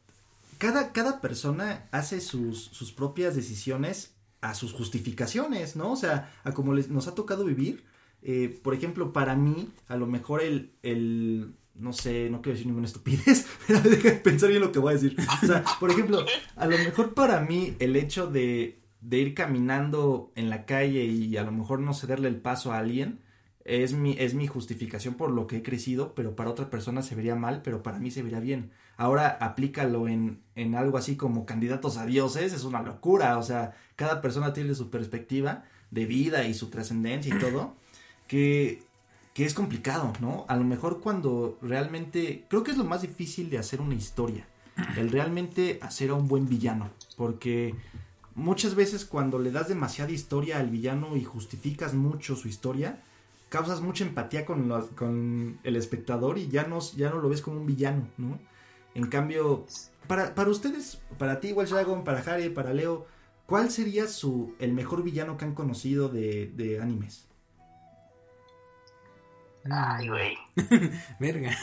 cada, cada persona hace sus, sus propias decisiones a sus justificaciones, ¿no? O sea, a como les, nos ha tocado vivir. Eh, por ejemplo, para mí, a lo mejor el, el, no sé, no quiero decir ninguna estupidez, pero deja de pensar bien lo que voy a decir. O sea, por ejemplo, a lo mejor para mí el hecho de, de ir caminando en la calle y a lo mejor no cederle el paso a alguien, es mi, es mi justificación por lo que he crecido, pero para otra persona se vería mal, pero para mí se vería bien. Ahora aplícalo en, en algo así como candidatos a dioses, es una locura, o sea, cada persona tiene su perspectiva de vida y su trascendencia y todo, que, que es complicado, ¿no? A lo mejor cuando realmente, creo que es lo más difícil de hacer una historia, el realmente hacer a un buen villano, porque muchas veces cuando le das demasiada historia al villano y justificas mucho su historia, causas mucha empatía con, con el espectador y ya no, ya no lo ves como un villano, ¿no? En cambio, para, para ustedes, para ti, Welsh Dragon, para Harry, para Leo, ¿cuál sería su el mejor villano que han conocido de, de animes? Ay, güey. Verga.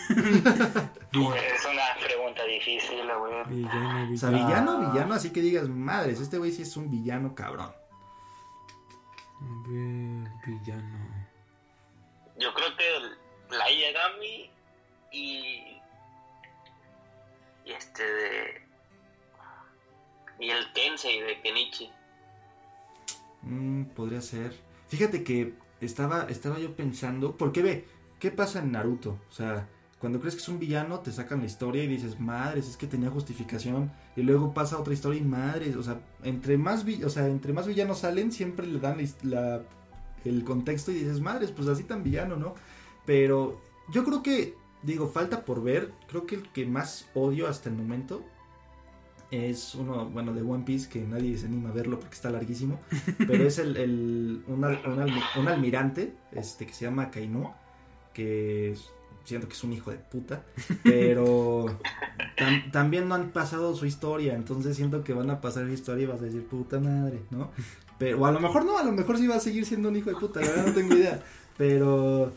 Es una pregunta difícil, güey. Villano, O sea, villano. villano, villano, así que digas, madres, este güey sí es un villano cabrón. A ver, villano. Yo creo que el- la Yagami y... Y este de... Y el Tensei de Kenichi. Mm, podría ser. Fíjate que estaba, estaba yo pensando, porque ve, ¿qué pasa en Naruto? O sea, cuando crees que es un villano, te sacan la historia y dices, madres, es que tenía justificación. Y luego pasa otra historia y madres, o sea, entre más, o sea, entre más villanos salen, siempre le dan la el contexto y dices, madres, pues así tan villano, ¿no? Pero yo creo que, digo, falta por ver. Creo que el que más odio hasta el momento es uno, bueno, de One Piece, que nadie se anima a verlo porque está larguísimo. Pero es el, el- un, un un almirante este, que se llama Kainu. Que siento que es un hijo de puta, pero tam- también no han pasado su historia, entonces siento que van a pasar su historia y vas a decir puta madre, ¿no? Pero, o a lo mejor no, a lo mejor sí va a seguir siendo un hijo de puta, la verdad no tengo idea, pero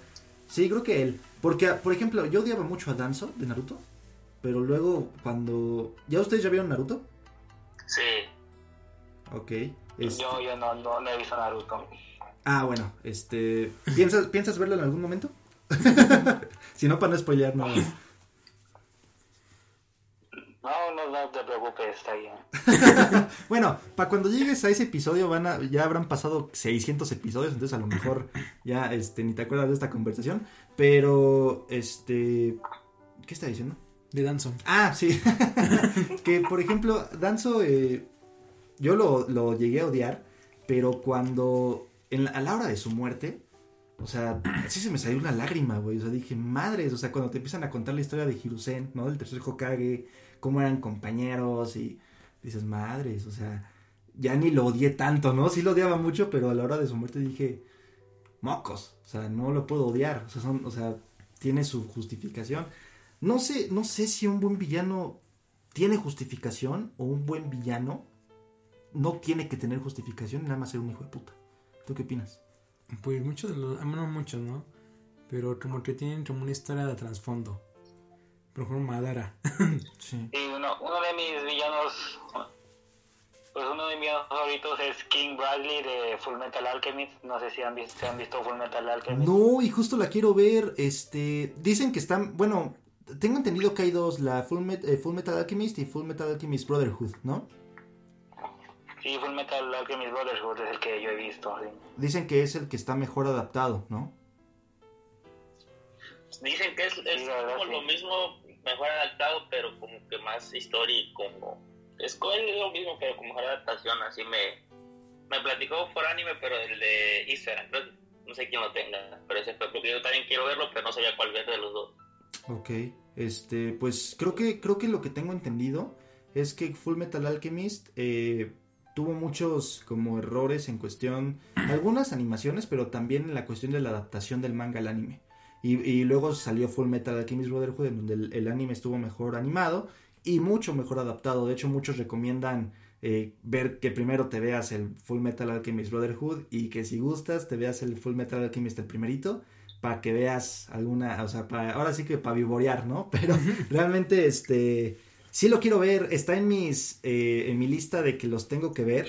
sí, creo que él, porque, por ejemplo, yo odiaba mucho a Danzo de Naruto, pero luego cuando... ¿Ya ustedes ya vieron Naruto? Sí, Ok. este- yo, yo no, no, no he visto Naruto. Ah, bueno, este... ¿Piensas, ¿piensas verlo en algún momento? si no, para no spoilear nada. No, no, no te preocupes, está bien. Bueno, para cuando llegues a ese episodio van a, ya habrán pasado 600 episodios, entonces a lo mejor ya este, ni te acuerdas de esta conversación. Pero, este... ¿Qué está diciendo? De Danson. Ah, sí. que, por ejemplo, Danzo, eh, yo lo, lo llegué a odiar, pero cuando, en la- a la hora de su muerte, o sea, sí se me salió una lágrima, güey. O sea, dije, madres, o sea, cuando te empiezan a contar la historia de Hiruzen, ¿no? Del tercer Hokage, cómo eran compañeros y dices, madres, o sea, ya ni lo odié tanto, ¿no? Sí lo odiaba mucho, pero a la hora de su muerte dije, mocos, o sea, no lo puedo odiar, o sea, son, o sea, tiene su justificación. No sé, no sé si un buen villano tiene justificación o un buen villano no tiene que tener justificación nada más ser un hijo de puta. ¿Tú qué opinas? Pues muchos de los, ah, no muchos, ¿no? Pero como que tienen como una historia de trasfondo. Por ejemplo, Madara. Sí. Y uno, uno de mis villanos, pues uno de mis villanos favoritos es King Bradley de Full Metal Alchemist. No sé si han visto, se han visto Full Metal Alchemist. No, y justo la quiero ver. Este, dicen que están, bueno, tengo entendido que hay dos, la Full, Met- eh, Full Metal Alchemist y Full Metal Alchemist Brotherhood, ¿no? Sí, Full Metal Alchemist Brotherhood es el que yo he visto. sí. Dicen que es el que está mejor adaptado, ¿no? Dicen que es, es Sí, la verdad, como sí. lo mismo, mejor adaptado, pero como que más historia y como... Es es lo mismo, pero con mejor adaptación, así me... Me platicó por anime, pero el de Instagram, que- no sé quién lo tenga, pero ese fue porque yo también quiero verlo, pero no sabía cuál ver de los dos. Ok, este, pues creo que, creo que lo que tengo entendido es que Full Metal Alchemist eh, tuvo muchos como errores en cuestión, algunas animaciones, pero también en la cuestión de la adaptación del manga al anime. Y, y luego salió Full Metal Alchemist Brotherhood, en donde el, el anime estuvo mejor animado y mucho mejor adaptado. De hecho, muchos recomiendan eh, ver que primero te veas el Full Metal Alchemist Brotherhood y que si gustas te veas el Full Metal Alchemist el primerito para que veas alguna, o sea, para, ahora sí que para vivorear, ¿no? Pero realmente, este, sí lo quiero ver, está en mis, eh, en mi lista de que los tengo que ver,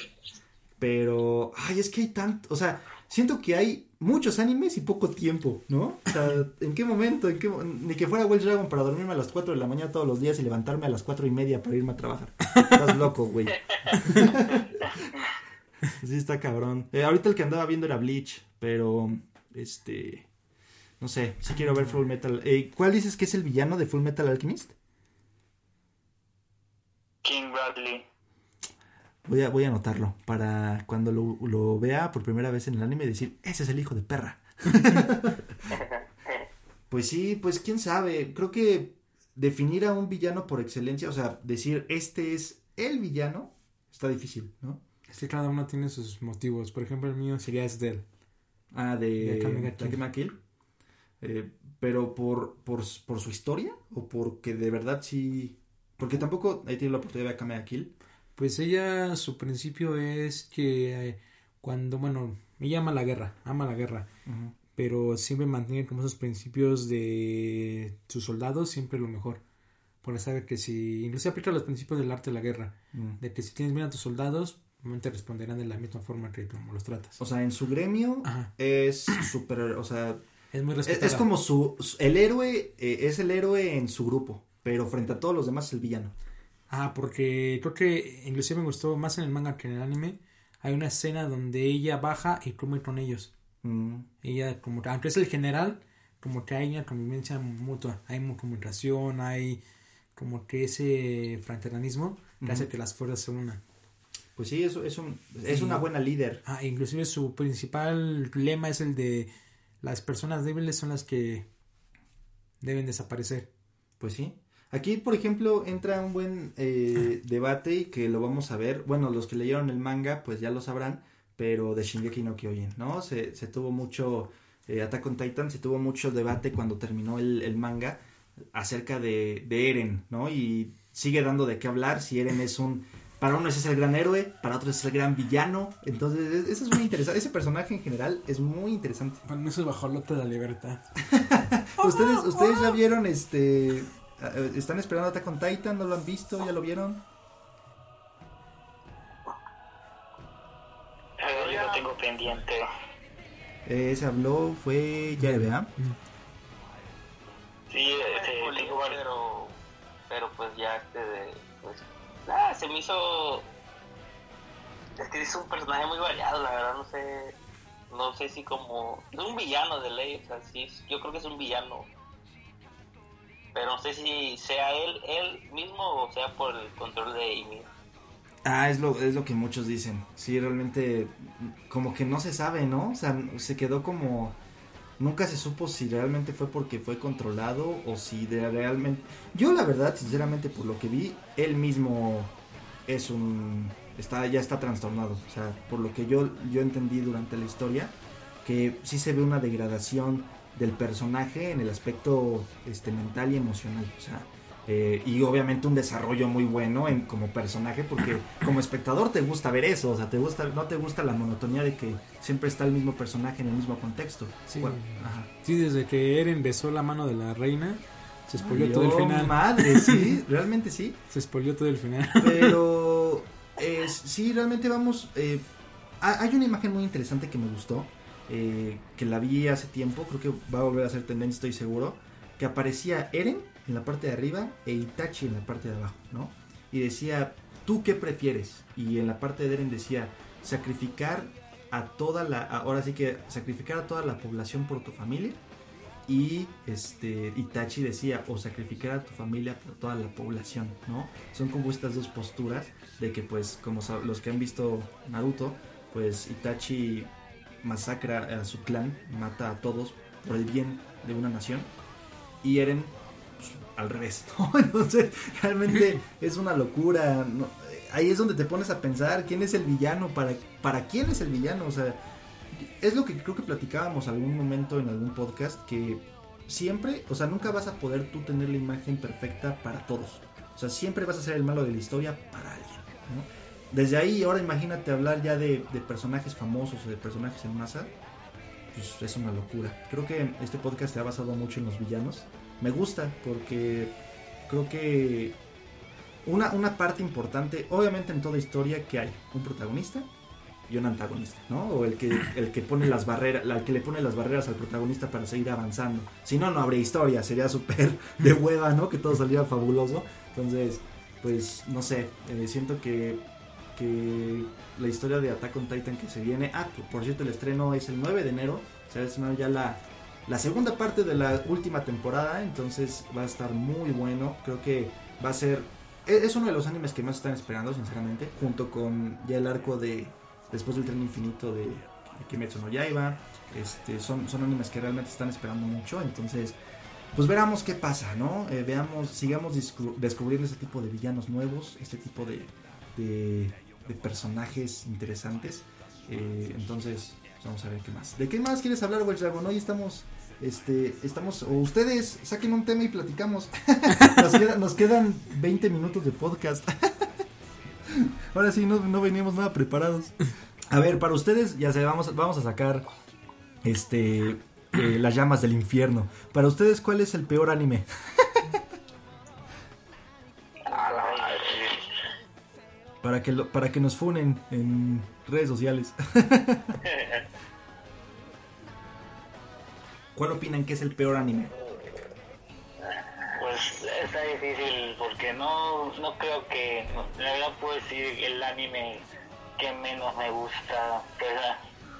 pero, ay, es que hay tanto, o sea, siento que hay muchos animes y poco tiempo, ¿no? O sea, ¿en qué momento? ¿En qué, ni que fuera Wild Dragon para dormirme a las 4 de la mañana todos los días y levantarme a las cuatro y media para irme a trabajar. Estás loco, güey. Sí, está cabrón. Eh, ahorita el que andaba viendo era Bleach, pero este no sé, sí quiero ver Full Metal. Eh, ¿Cuál dices que es el villano de Full Metal Alchemist? King Bradley. Voy a, voy a anotarlo para cuando lo, lo vea por primera vez en el anime decir, ese es el hijo de perra. pues sí, pues quién sabe. Creo que definir a un villano por excelencia, o sea, decir este es el villano, está difícil, ¿no? Es que cada uno tiene sus motivos. Por ejemplo, el mío sería Esdel. Ah, de De Kill. Eh, pero por, por, por su historia o porque de verdad sí... Porque tampoco he tenido la oportunidad de ga Kill. Pues ella, su principio es que eh, cuando, bueno, ella ama la guerra, ama la guerra, Ujú. pero siempre mantiene como esos principios de sus soldados, siempre lo mejor. Porque sabe que si, incluso aplica los principios del arte de la guerra, Mm. de que si tienes bien a tus soldados, te responderán de la misma forma que como los tratas. O sea, en su gremio Ajá. es súper... O sea, Es muy es, respetada. es como su... su- El héroe eh, es el héroe en su grupo, pero frente a todos los demás es el villano. Ah, porque creo que inclusive me gustó más en el manga que en el anime. Hay una escena donde ella baja y come con ellos. Mm. Ella, como que, aunque es el general, como que hay una convivencia mutua. Hay mu- comunicación, hay como que ese fraternismo que hace que las fuerzas se unan. Pues sí, eso es, un, es Sí. una buena líder. Ah, inclusive su principal lema es el de las personas débiles son las que deben desaparecer. Pues sí. Aquí, por ejemplo, entra un buen eh, debate y que lo vamos a ver. Bueno, los que leyeron el manga, pues ya lo sabrán, pero de Shingeki no Kyojin, ¿no? Se, se tuvo mucho eh, Attack on Titan se tuvo mucho debate cuando terminó el, el manga acerca de, de Eren, ¿no? Y sigue dando de qué hablar si Eren es un... Para unos es el gran héroe, para otros es el gran villano. Entonces, es- eso es muy interesante. Ese personaje en general es muy interesante. Para mí es el bajolote de la libertad. ¿Ustedes, ustedes ya vieron este... eh, ¿Están esperando Attack on Titan? ¿No lo han visto? ¿Ya lo vieron? Eh, yo lo tengo pendiente. Eh, ese habló, fue Yarebe, ¿ah? Sí, eh, Tengo tengo link, varios. pero, pero pues ya este de, pues, ah, se me hizo, es que es un personaje muy variado, la verdad, no sé, no sé si como, es un villano de ley, o sea, sí, yo creo que es un villano, pero no sé si sea él, él mismo o sea por el control de Ymir. Ah, es lo, es lo que muchos dicen. Sí, realmente como que no se sabe, ¿no? O sea, se quedó como... Nunca se supo si realmente fue porque fue controlado o si de realmente... Yo la verdad, sinceramente, por lo que vi, él mismo es un... Está, ya está trastornado. O sea, por lo que yo, yo entendí durante la historia, que sí se ve una degradación del personaje en el aspecto este, mental y emocional. O sea, eh, y obviamente un desarrollo muy bueno en, como personaje porque como espectador te gusta ver eso, o sea, te gusta, no te gusta la monotonía de que siempre está el mismo personaje en el mismo contexto. Sí. Bueno, ajá. Sí, desde que Eren besó la mano de la reina, se spoileó todo el Dios, final. madre, sí, realmente sí. Se spoileó todo el final. Pero eh, sí, realmente vamos. eh, ha- hay una imagen muy interesante que me gustó. Eh, que la vi hace tiempo. Creo que va a volver a ser tendencia, estoy seguro. Que aparecía Eren en la parte de arriba e Itachi en la parte de abajo, ¿no? Y decía, ¿tú qué prefieres? Y en la parte de Eren decía, sacrificar a toda la. Ahora sí que sacrificar a toda la población por tu familia. Y este Itachi decía, o sacrificar a tu familia por toda la población, ¿no? Son como estas dos posturas de que pues como los que han visto Naruto, pues Itachi masacra a su clan, mata a todos por el bien de una nación y Eren pues, al revés, ¿no? Entonces realmente es una locura, ahí es donde te pones a pensar quién es el villano, para, para quién es el villano, o sea, es lo que creo que platicábamos algún momento en algún podcast, que siempre, o sea, nunca vas a poder tú tener la imagen perfecta para todos. O sea, siempre vas a ser el malo de la historia para alguien. ¿no? Desde ahí, ahora imagínate hablar ya de, personajes famosos o de personajes en masa. Pues es una locura. Creo que este podcast se ha basado mucho en los villanos. Me gusta porque creo que una, una parte importante, obviamente en toda historia, que hay un protagonista y un antagonista, ¿no? O el que, el que pone las barreras, el que le pone las barreras al protagonista para seguir avanzando. Si no, no habría historia, sería súper de hueva, ¿no? Que todo saliera fabuloso. Entonces, pues, no sé, eh, siento que, que la historia de Attack on Titan que se viene, ah, por- cierto, el estreno es el 9 de enero, se va a estrenar ya la, la segunda parte de la última temporada, entonces va a estar muy bueno, creo que va a ser, e- es uno de los animes que más están esperando, sinceramente, junto con ya el arco de Después del tren infinito de, Kimetsu no Yaiba, este, son, son animes que realmente están esperando mucho, entonces pues veramos qué pasa, ¿no? Eh, veamos, sigamos descubriendo este tipo de villanos nuevos, este tipo de, de personajes interesantes. Eh, entonces, pues, vamos a ver qué más. ¿De qué más quieres hablar, Welch Dragon? Hoy estamos, este, estamos, o ustedes saquen un tema y platicamos. nos, queda- nos quedan 20 minutos de podcast. Ahora sí, no, no veníamos nada preparados. A ver, para ustedes, ya sé, vamos, vamos a sacar este eh, las llamas del infierno. Para ustedes, ¿cuál es el peor anime? Para que lo- para que nos funen en redes sociales. ¿Cuál opinan que es el peor anime? Pues está difícil porque no, no creo que, la verdad puedo decir el anime que menos me gusta,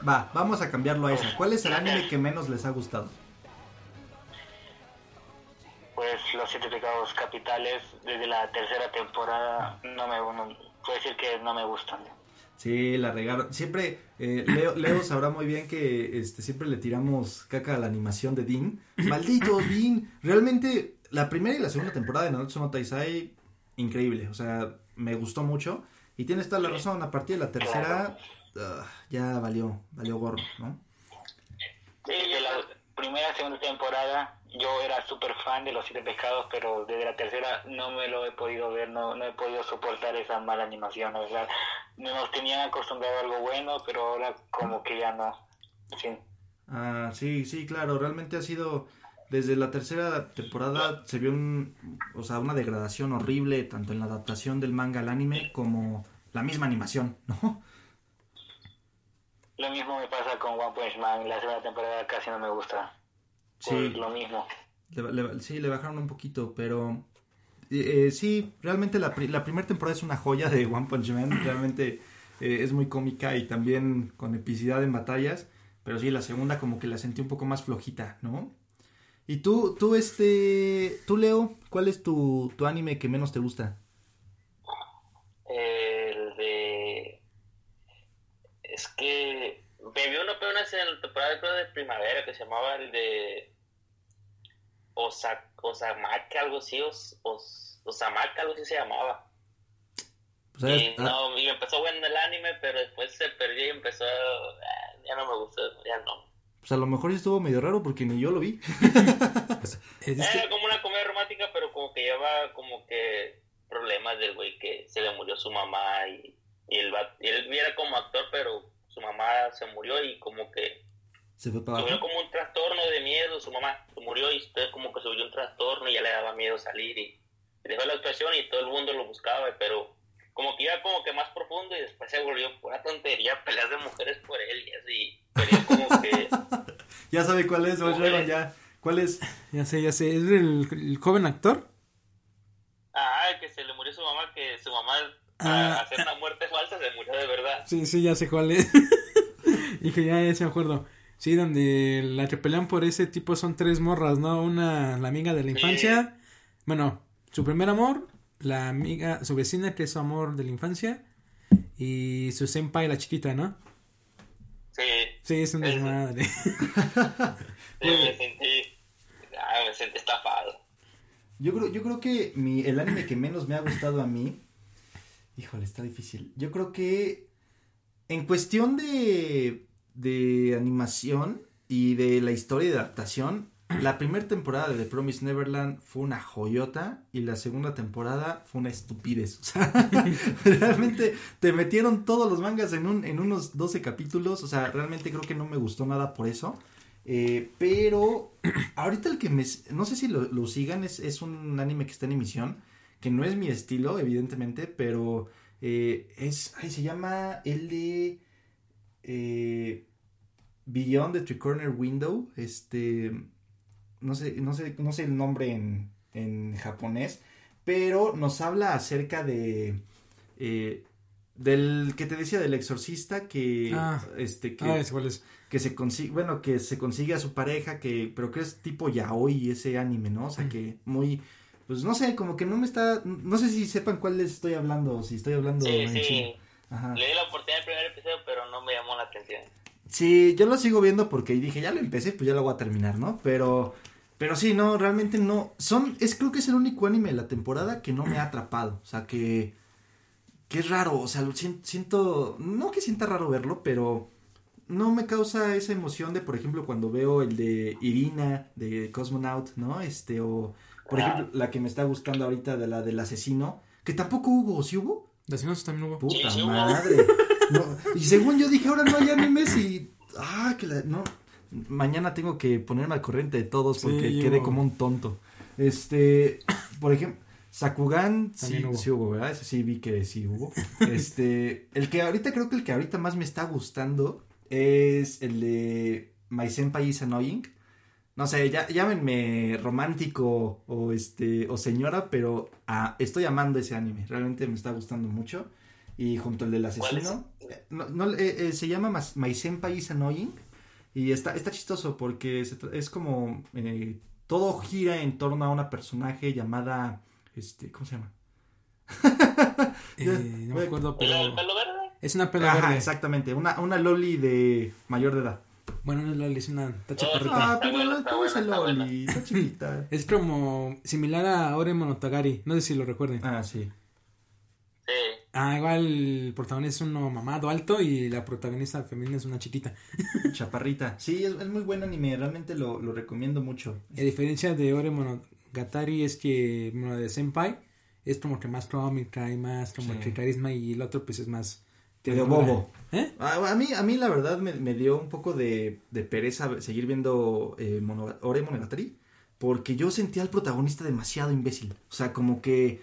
Va, vamos a cambiarlo a eso. ¿Cuál es el anime que menos les ha gustado? pues los siete pecados capitales desde la tercera temporada no me no, puedo decir que no me gustan. Sí, la regaron. Siempre, eh, Leo, Leo sabrá muy bien que este, siempre le tiramos caca a la animación de Dean. Maldito Dean. Realmente, la primera y la segunda temporada de Naruto no Taisai, increíble. O sea, me gustó mucho. Y tienes toda la razón, a partir de la tercera, ah, ya valió, valió gorro, ¿no? Sí, de la, primera y segunda temporada yo era súper fan de los siete pescados, pero desde la tercera no me lo he podido ver, no, no he podido soportar esa mala animación, o sea, nos tenían acostumbrado a algo bueno, pero ahora como que ya no. Sí. Ah, sí, sí, claro, realmente ha sido desde la tercera temporada se vio un, o sea, una degradación horrible tanto en la adaptación del manga al anime como la misma animación, ¿no? Lo mismo me pasa con One Punch Man, la segunda temporada casi no me gusta. Sí. lo mismo. Le- le- sí, le bajaron un poquito, pero eh, eh, sí, realmente la, pri- la primera temporada es una joya de One Punch Man, realmente eh, es muy cómica y también con epicidad en batallas, pero sí, la segunda como que la sentí un poco más flojita, ¿no? Y tú, tú, este, tú Leo, ¿cuál es tu, tu anime que menos te gusta? El de. Es que. Me vi uno apenas en la temporada creo, de primavera que se llamaba el de. Osa, Osamaka, algo así. Os, Os- Osamaka, algo así se llamaba. Pues. Y, Ah, no, y empezó bueno el anime, pero después se perdió y empezó. ah, Ya no me gustó, ya no. pues a lo mejor sí estuvo medio raro porque ni yo lo vi. Es que- Era como una comedia romántica, pero como que lleva como que problemas del güey que se le murió su mamá y, y él, va, y él era como actor, pero su mamá se murió y como que Se fue para abajo. como un trastorno de miedo, su mamá se murió y entonces como que subió un trastorno y ya le daba miedo salir y, dejó la actuación y todo el mundo lo buscaba, pero como que iba como que más profundo y después se volvió pura tontería, peleas de mujeres por él y así, como que... Ya sabe cuál es, Josh ¿Cuál Dragon, es? ya. ¿Cuál es? Ya sé, ya sé. ¿Es el, el joven actor? Ah, que se le murió su mamá, que su mamá Ah. a hacer una muerte falsa se murió de verdad. Sí, sí, ya sé cuál es. Dije, ya, ya se me acuerdo. Sí, donde la que pelean por ese tipo son tres morras, ¿no? Una, la amiga de la Sí. infancia. Bueno, su primer amor, la amiga, su vecina, que es su amor de la infancia. Y su senpai, la chiquita, ¿no? Sí, Sí, es un desmadre. sí, me sentí, ah, me sentí estafado. Yo creo, yo creo que mi, el anime que menos me ha gustado a mí. Híjole, está difícil. Yo creo que en cuestión de, de animación y de la historia de adaptación, la primera temporada de The Promised Neverland fue una joyota y la segunda temporada fue una estupidez. O sea, realmente te metieron todos los mangas en, un, en unos 12 capítulos. O sea, realmente creo que no me gustó nada por eso. Eh, pero ahorita el que me... No sé si lo, lo sigan, es, es un anime que está en emisión, que no es mi estilo, evidentemente, pero eh, es... Ay, se llama el de... eh, Beyond the Three Corner Window, este... No sé, no sé, no sé el nombre en, en japonés, pero nos habla acerca de... eh, del que te decía del exorcista que Ah. este que Ah, es cuál es. que se consigue, bueno, que se consigue a su pareja, que, pero que es tipo yaoi ese anime, ¿no? O sea, Mm. que muy, pues no sé, como que no me está, no sé si sepan cuál les estoy hablando, o si estoy hablando Sí, en sí. Ajá. le di la oportunidad al primer episodio, pero no me llamó la atención. Sí, yo lo sigo viendo porque dije, ya lo empecé, pues ya lo voy a terminar, ¿no? Pero, pero sí, no, realmente no, son, es, creo que es el único anime de la temporada que no me ha atrapado, o sea, que, que es raro, o sea, lo sien- siento, no que sienta raro verlo, pero no me causa esa emoción de, por ejemplo, cuando veo el de Irina, de Cosmonaut, ¿no? Este, o, por Ah. ejemplo, la que me está gustando ahorita de la del asesino, que tampoco hubo, ¿sí hubo? De Asesinos también hubo. Puta Sí, sí hubo. madre. No, y según yo dije, ahora no hay animes y. Ah, que la. No. Mañana tengo que ponerme al corriente de todos porque Sí, quedé como un tonto. Este. Por ejemplo. Sakugan sí, hubo. sí hubo, ¿verdad? Ese sí vi que sí hubo. Este. El que ahorita creo que el que ahorita más me está gustando es el de My Senpai is Annoying. No sé, ya, llámenme romántico o este o señora, pero ah, estoy amando ese anime. Realmente me está gustando mucho. Y junto al del asesino, no, no, eh, eh, se llama My Senpai is Annoying. Y está, está chistoso porque se es como eh, todo gira en torno a una personaje llamada este, ¿cómo se llama? Eh, no me acuerdo, pero. ¿Era el pelo verde? Es una pela Ajá, verde. exactamente, una, una loli de mayor de edad. Bueno, no es Loli, es una tacha Oh. Ah, Está pero buena, la- está ¿cómo es el loli? Está chiquita. Es como similar a Ore Monotagari. No sé si lo recuerden. Ah, sí. Sí. Ah, igual el protagonista es uno mamado alto y la protagonista femenina es una chiquita. Chaparrita. Sí, es, es muy buen anime, realmente lo, lo recomiendo mucho. A diferencia de Ore Monogatari es que, bueno, de Senpai es como que más cómica y más como Sí. que carisma y el otro pues es más... Medio ternura. bobo. ¿Eh? A, a mí, a mí la verdad me, me dio un poco de, de pereza seguir viendo eh, Mono- Ore Monogatari porque yo sentía al protagonista demasiado imbécil. O sea, como que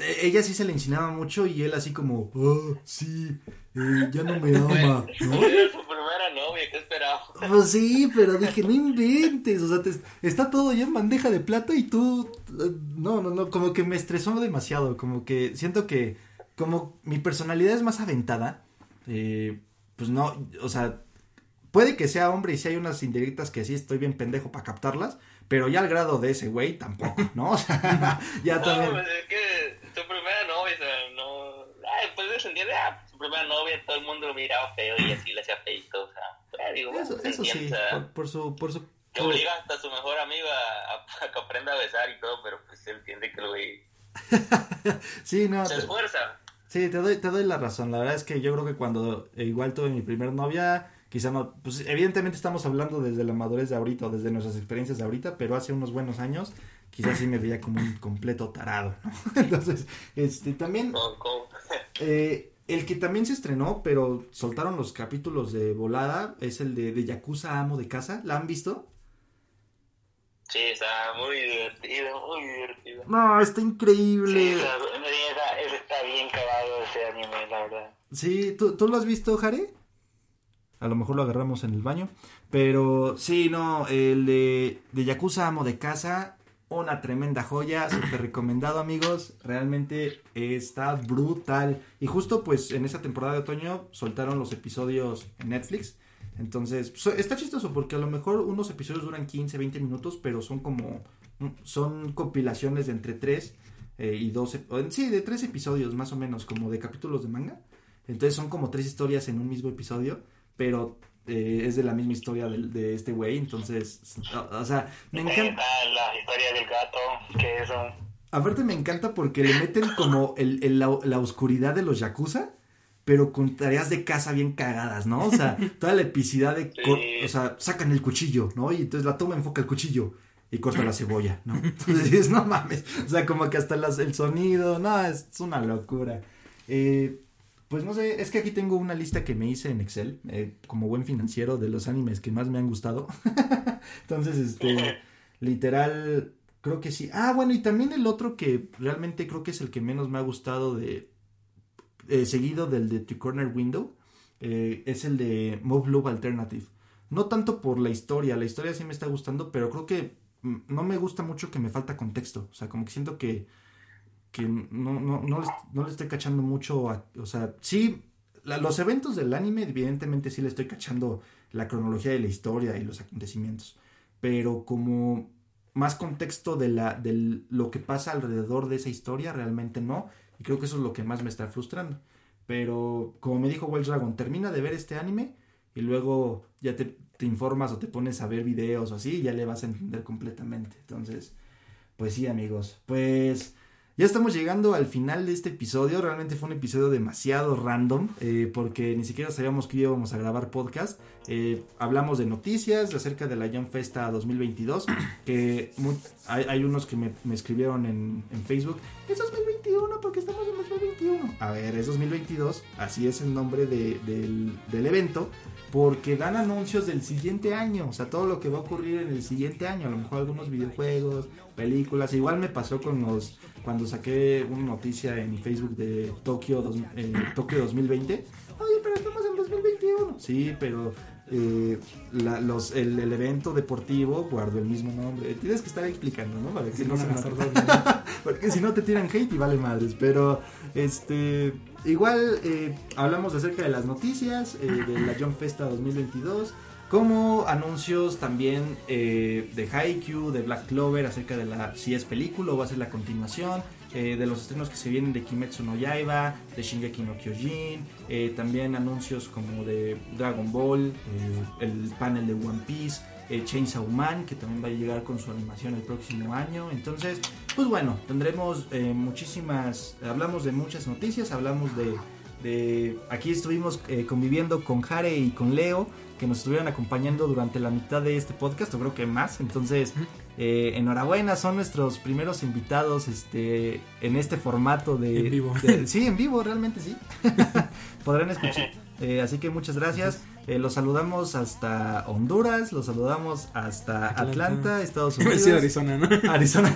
eh, ella sí se le ensinaba mucho y él así como, ah, sí, eh, ya no me ama, ¿no? Era su primera novia, ¿qué esperaba? Pues sí, pero dije, no inventes, o sea, te- está todo ya en bandeja de plata y tú, eh, no, no, no, como que me estresó demasiado, como que siento que, como mi personalidad es más aventada, eh, pues no, o sea, puede que sea hombre y si hay unas indirectas que sí estoy bien pendejo para captarlas, pero ya al grado de ese güey tampoco, ¿no? O sea, ya No, también... pues es que su primera novia, o sea, no. Ay, pues se entiende, ah, su primera novia, todo el mundo lo miraba feo y así le hacía feito, o sea, ah, digo, Eso, eso sí, por, por su, por su... que obliga hasta a su mejor amigo a, a- a que aprenda a besar y todo, pero pues él entiende que lo güey Sí, no, se te- esfuerza. Sí, te doy, te doy la razón. La verdad es que yo creo que cuando eh, igual tuve mi primer novia, quizá no, pues evidentemente estamos hablando desde la madurez de ahorita o desde nuestras experiencias de ahorita, pero hace unos buenos años quizás sí me veía como un completo tarado, ¿no? Entonces, este, también, eh, el que también se estrenó, pero soltaron los capítulos de volada, es el de, de Yakuza Amo de Casa. ¿La han visto? Sí, está muy divertido, muy divertido. No, está Sí, increíble. esa- ese está bien cagado ese anime, la verdad. Sí, ¿tú, ¿tú lo has visto, Jare? A lo mejor lo agarramos en el baño. Pero sí, no, el de, de Yakuza Amo de Casa, una tremenda joya, súper recomendado amigos, realmente está brutal. Y justo pues en esa temporada de otoño soltaron los episodios en Netflix. Entonces, so- está chistoso porque a lo mejor unos episodios duran 15, 20 minutos, pero son como, mm, son compilaciones de entre 3 y 12, o- sí, de 3 episodios más o menos, como de capítulos de manga. Entonces son como tres historias en un mismo episodio, pero eh, es de la misma historia de, este güey, entonces, o, o sea, me encanta. la historia del gato, que eso... Aparte me encanta porque le meten como el, el- la, la oscuridad de los yakuza, pero con tareas de casa bien cagadas, ¿no? O sea, toda la epicidad de... Sí. O sea, sacan el cuchillo, ¿no? Y entonces la toma enfoca el cuchillo y corta la cebolla, ¿no? Entonces dices, no mames. O sea, como que hasta las- el sonido, no, es, es una locura. Eh, pues no sé, es que aquí tengo una lista que me hice en Excel, eh, como buen financiero de los animes que más me han gustado. Entonces, este, literal, creo que sí. Ah, bueno, y también el otro que realmente creo que es el que menos me ha gustado de, eh, seguido del de The Corner Window, eh, es el de Move Loop Alternative. No tanto por la historia, la historia sí me está gustando, pero creo que no me gusta mucho que me falta contexto. O sea, como que siento que, que no, no, no, le, no le estoy cachando mucho. a- o sea, sí, los eventos del anime, evidentemente sí le estoy cachando la cronología de la historia y los acontecimientos. Pero como más contexto de, la, de lo que pasa alrededor de esa historia, realmente no. Y creo que eso es lo que más me está frustrando. Pero como me dijo Wild Dragon, termina de ver este anime y luego ya te, te informas o te pones a ver videos o así y ya le vas a entender completamente. Entonces, pues sí amigos, pues ya estamos llegando al final de este episodio. Realmente fue un episodio demasiado random eh, porque ni siquiera sabíamos que íbamos a grabar podcast. Eh, hablamos de noticias acerca de la Young Festa 2022, que hay, hay unos que me, me escribieron en, en Facebook. Es 2021 porque estamos en 2021. A ver, es 2022, así es el nombre de- del, del evento, porque dan anuncios del siguiente año, o sea, todo lo que va a ocurrir en el siguiente año, a lo mejor algunos videojuegos, películas, igual me pasó con los, cuando saqué una noticia en Facebook de Tokio, dos- eh, Tokio 2020. Oye, pero estamos en 2021. Sí, pero eh, la- los, el, el evento deportivo guardó el mismo nombre. Tienes que estar explicando, ¿no? Para que Si no no, se me. Porque si no te tiran hate y vale madres. Pero, este, igual eh, hablamos acerca de las noticias eh, de la Jump Festa 2022. Como anuncios también eh, de Haikyuu, de Black Clover, acerca de la si es película o va a ser la continuación, eh, de los estrenos que se vienen de Kimetsu no Yaiba, de Shingeki no Kyojin, eh, también anuncios como de Dragon Ball, eh, el panel de One Piece, Chainsaw Man, que también va a llegar con su animación el próximo año. Entonces, pues bueno, tendremos muchísimas, hablamos de muchas noticias, hablamos de, de aquí estuvimos conviviendo con Jare y con Leo, que nos estuvieron acompañando durante la mitad de este podcast, o creo que más. Entonces, eh, enhorabuena, son nuestros primeros invitados este, en este formato de... En vivo. de- sí, en vivo, realmente sí. Podrán escuchar. Eh, así que muchas gracias. Eh, los saludamos hasta Honduras, los saludamos hasta Atlanta. Atlanta, Estados Unidos. Arizona, ¿no? Arizona.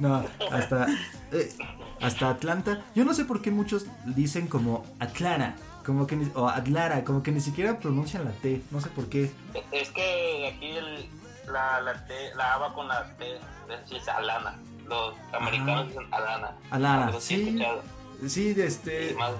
no, hasta, eh, hasta Atlanta. Yo no sé por qué muchos dicen como Atlanta, como que ni- o Atlara, como que ni siquiera pronuncian la T. No sé por qué. Es que aquí el, la, la, T, la A va con la T, es Alana. Los americanos dicen Alana. Alana, sí he sí. este, más,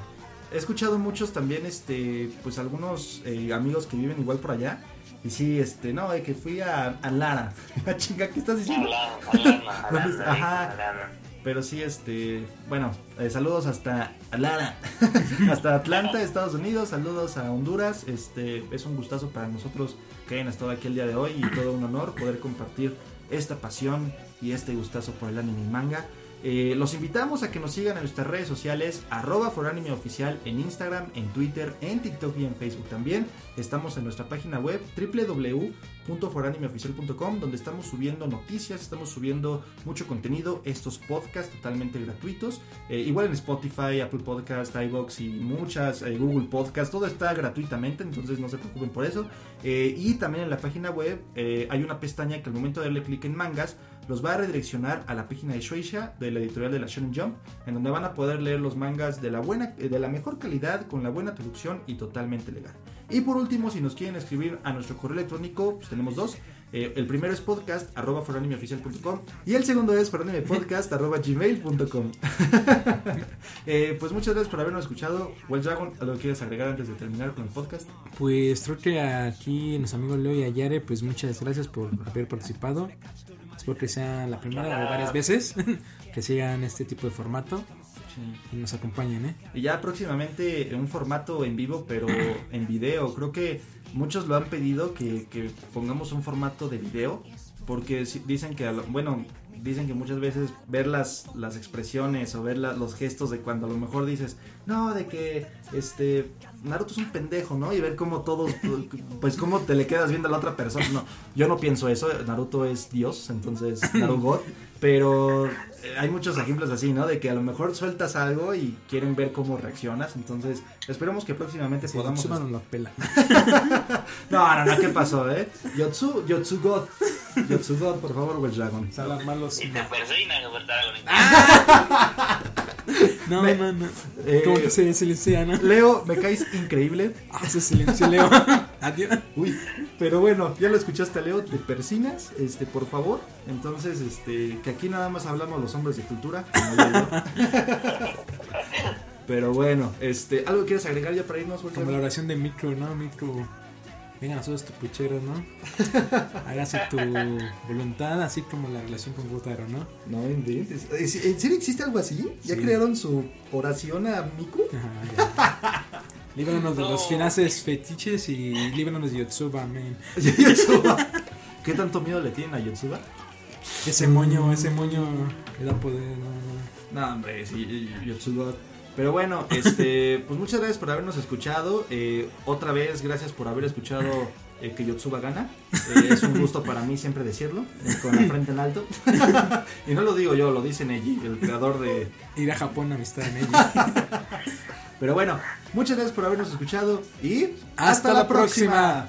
he escuchado muchos también, este, pues algunos eh, amigos que viven igual por allá. Y sí, este, no, de que fui a, a Lara. Ah, chinga, ¿qué estás diciendo? Alana, Alana, Alana, Ajá. Alana. Pero sí, este, bueno, eh, saludos hasta Lara, hasta Atlanta, Estados Unidos, saludos a Honduras, este, es un gustazo para nosotros que hayan estado aquí el día de hoy y todo un honor poder compartir esta pasión y este gustazo por el anime y manga. Eh, los invitamos a que nos sigan en nuestras redes sociales, arroba foranime oficial en Instagram, en Twitter, en TikTok y en Facebook también. Estamos en nuestra página web www.foranimeoficial.com donde estamos subiendo noticias, estamos subiendo mucho contenido, estos podcasts totalmente gratuitos. Eh, igual en Spotify, Apple Podcast, iBox y muchas, eh, Google Podcast, todo está gratuitamente, entonces no se preocupen por eso. Y también en la página web hay una pestaña que al momento de darle clic en mangas los va a redireccionar a la página de Shueisha, de la editorial de la Shonen Jump, en donde van a poder leer los mangas de la buena, eh, de la mejor calidad, con la buena traducción y totalmente legal. Y por último, si nos quieren escribir a nuestro correo electrónico, pues tenemos dos. Eh, el primero es podcast arroba foranimeoficial.com y el segundo es foranimepodcast arroba gmail.com. eh, pues muchas gracias por habernos escuchado. Well Dragon, ¿algo que quieres agregar antes de terminar con el podcast? Pues creo que aquí nuestros amigos Leo y Ayare, pues muchas gracias por haber participado. Espero que sea la primera o varias veces que sigan este tipo de formato y nos acompañen, ¿eh? Y ya próximamente en un formato en vivo, pero en video. Creo que muchos lo han pedido que, que pongamos un formato de video. Porque dicen que, bueno, dicen que muchas veces ver las, las expresiones o ver la- los gestos de cuando a lo mejor dices, no, de que este Naruto es un pendejo, ¿no? Y ver cómo todos, pues cómo te le quedas viendo a la otra persona. No, yo no pienso eso. Naruto es Dios, entonces Naruto God. Pero eh, hay muchos ejemplos así, ¿no? De que a lo mejor sueltas algo y quieren ver cómo reaccionas. Entonces, esperemos que próximamente Sí, podamos. Nos la pela. No, no, no, ¿qué pasó, eh? Yotsu, Yotsu God. Yotsu God, por favor, Well Dragon. Malos. Que verdad, No, Me- no, no. Eh, ¿Cómo que se silencia, no? Leo, me caes increíble. Ah, se silenció Leo. Adiós. Uy, pero bueno, ya lo escuchaste, Leo, te persinas, este, por favor. Entonces, este, que aquí nada más hablamos los hombres de cultura. Pero bueno, este, ¿algo quieres agregar ya para irnos? Como la oración de micro, ¿no? Micro. Vengan nosotros tu puchero, ¿no? Hágase tu voluntad, así como la relación con Gotaro, ¿no? No. ¿En serio existe algo así? ¿Ya Sí. crearon su oración a Miku? Ajá, ya. Líbranos de los No. finaces fetiches y líbranos de Yotsuba, man. Yotsuba. ¿Qué tanto miedo le tienen a Yotsuba? Ese moño, ese moño le da poder, no, no. No, hombre, sí, Yotsuba. Pero bueno, este, pues muchas gracias por habernos escuchado. Eh, otra vez, gracias por haber escuchado eh, que Yotsuba gana. Eh, es un gusto para mí siempre decirlo, eh, con la frente en alto. y no lo digo yo, lo dice Neji, el creador de... Ir a Japón a visitar a ella. Pero bueno, muchas gracias por habernos escuchado y... Hasta la próxima.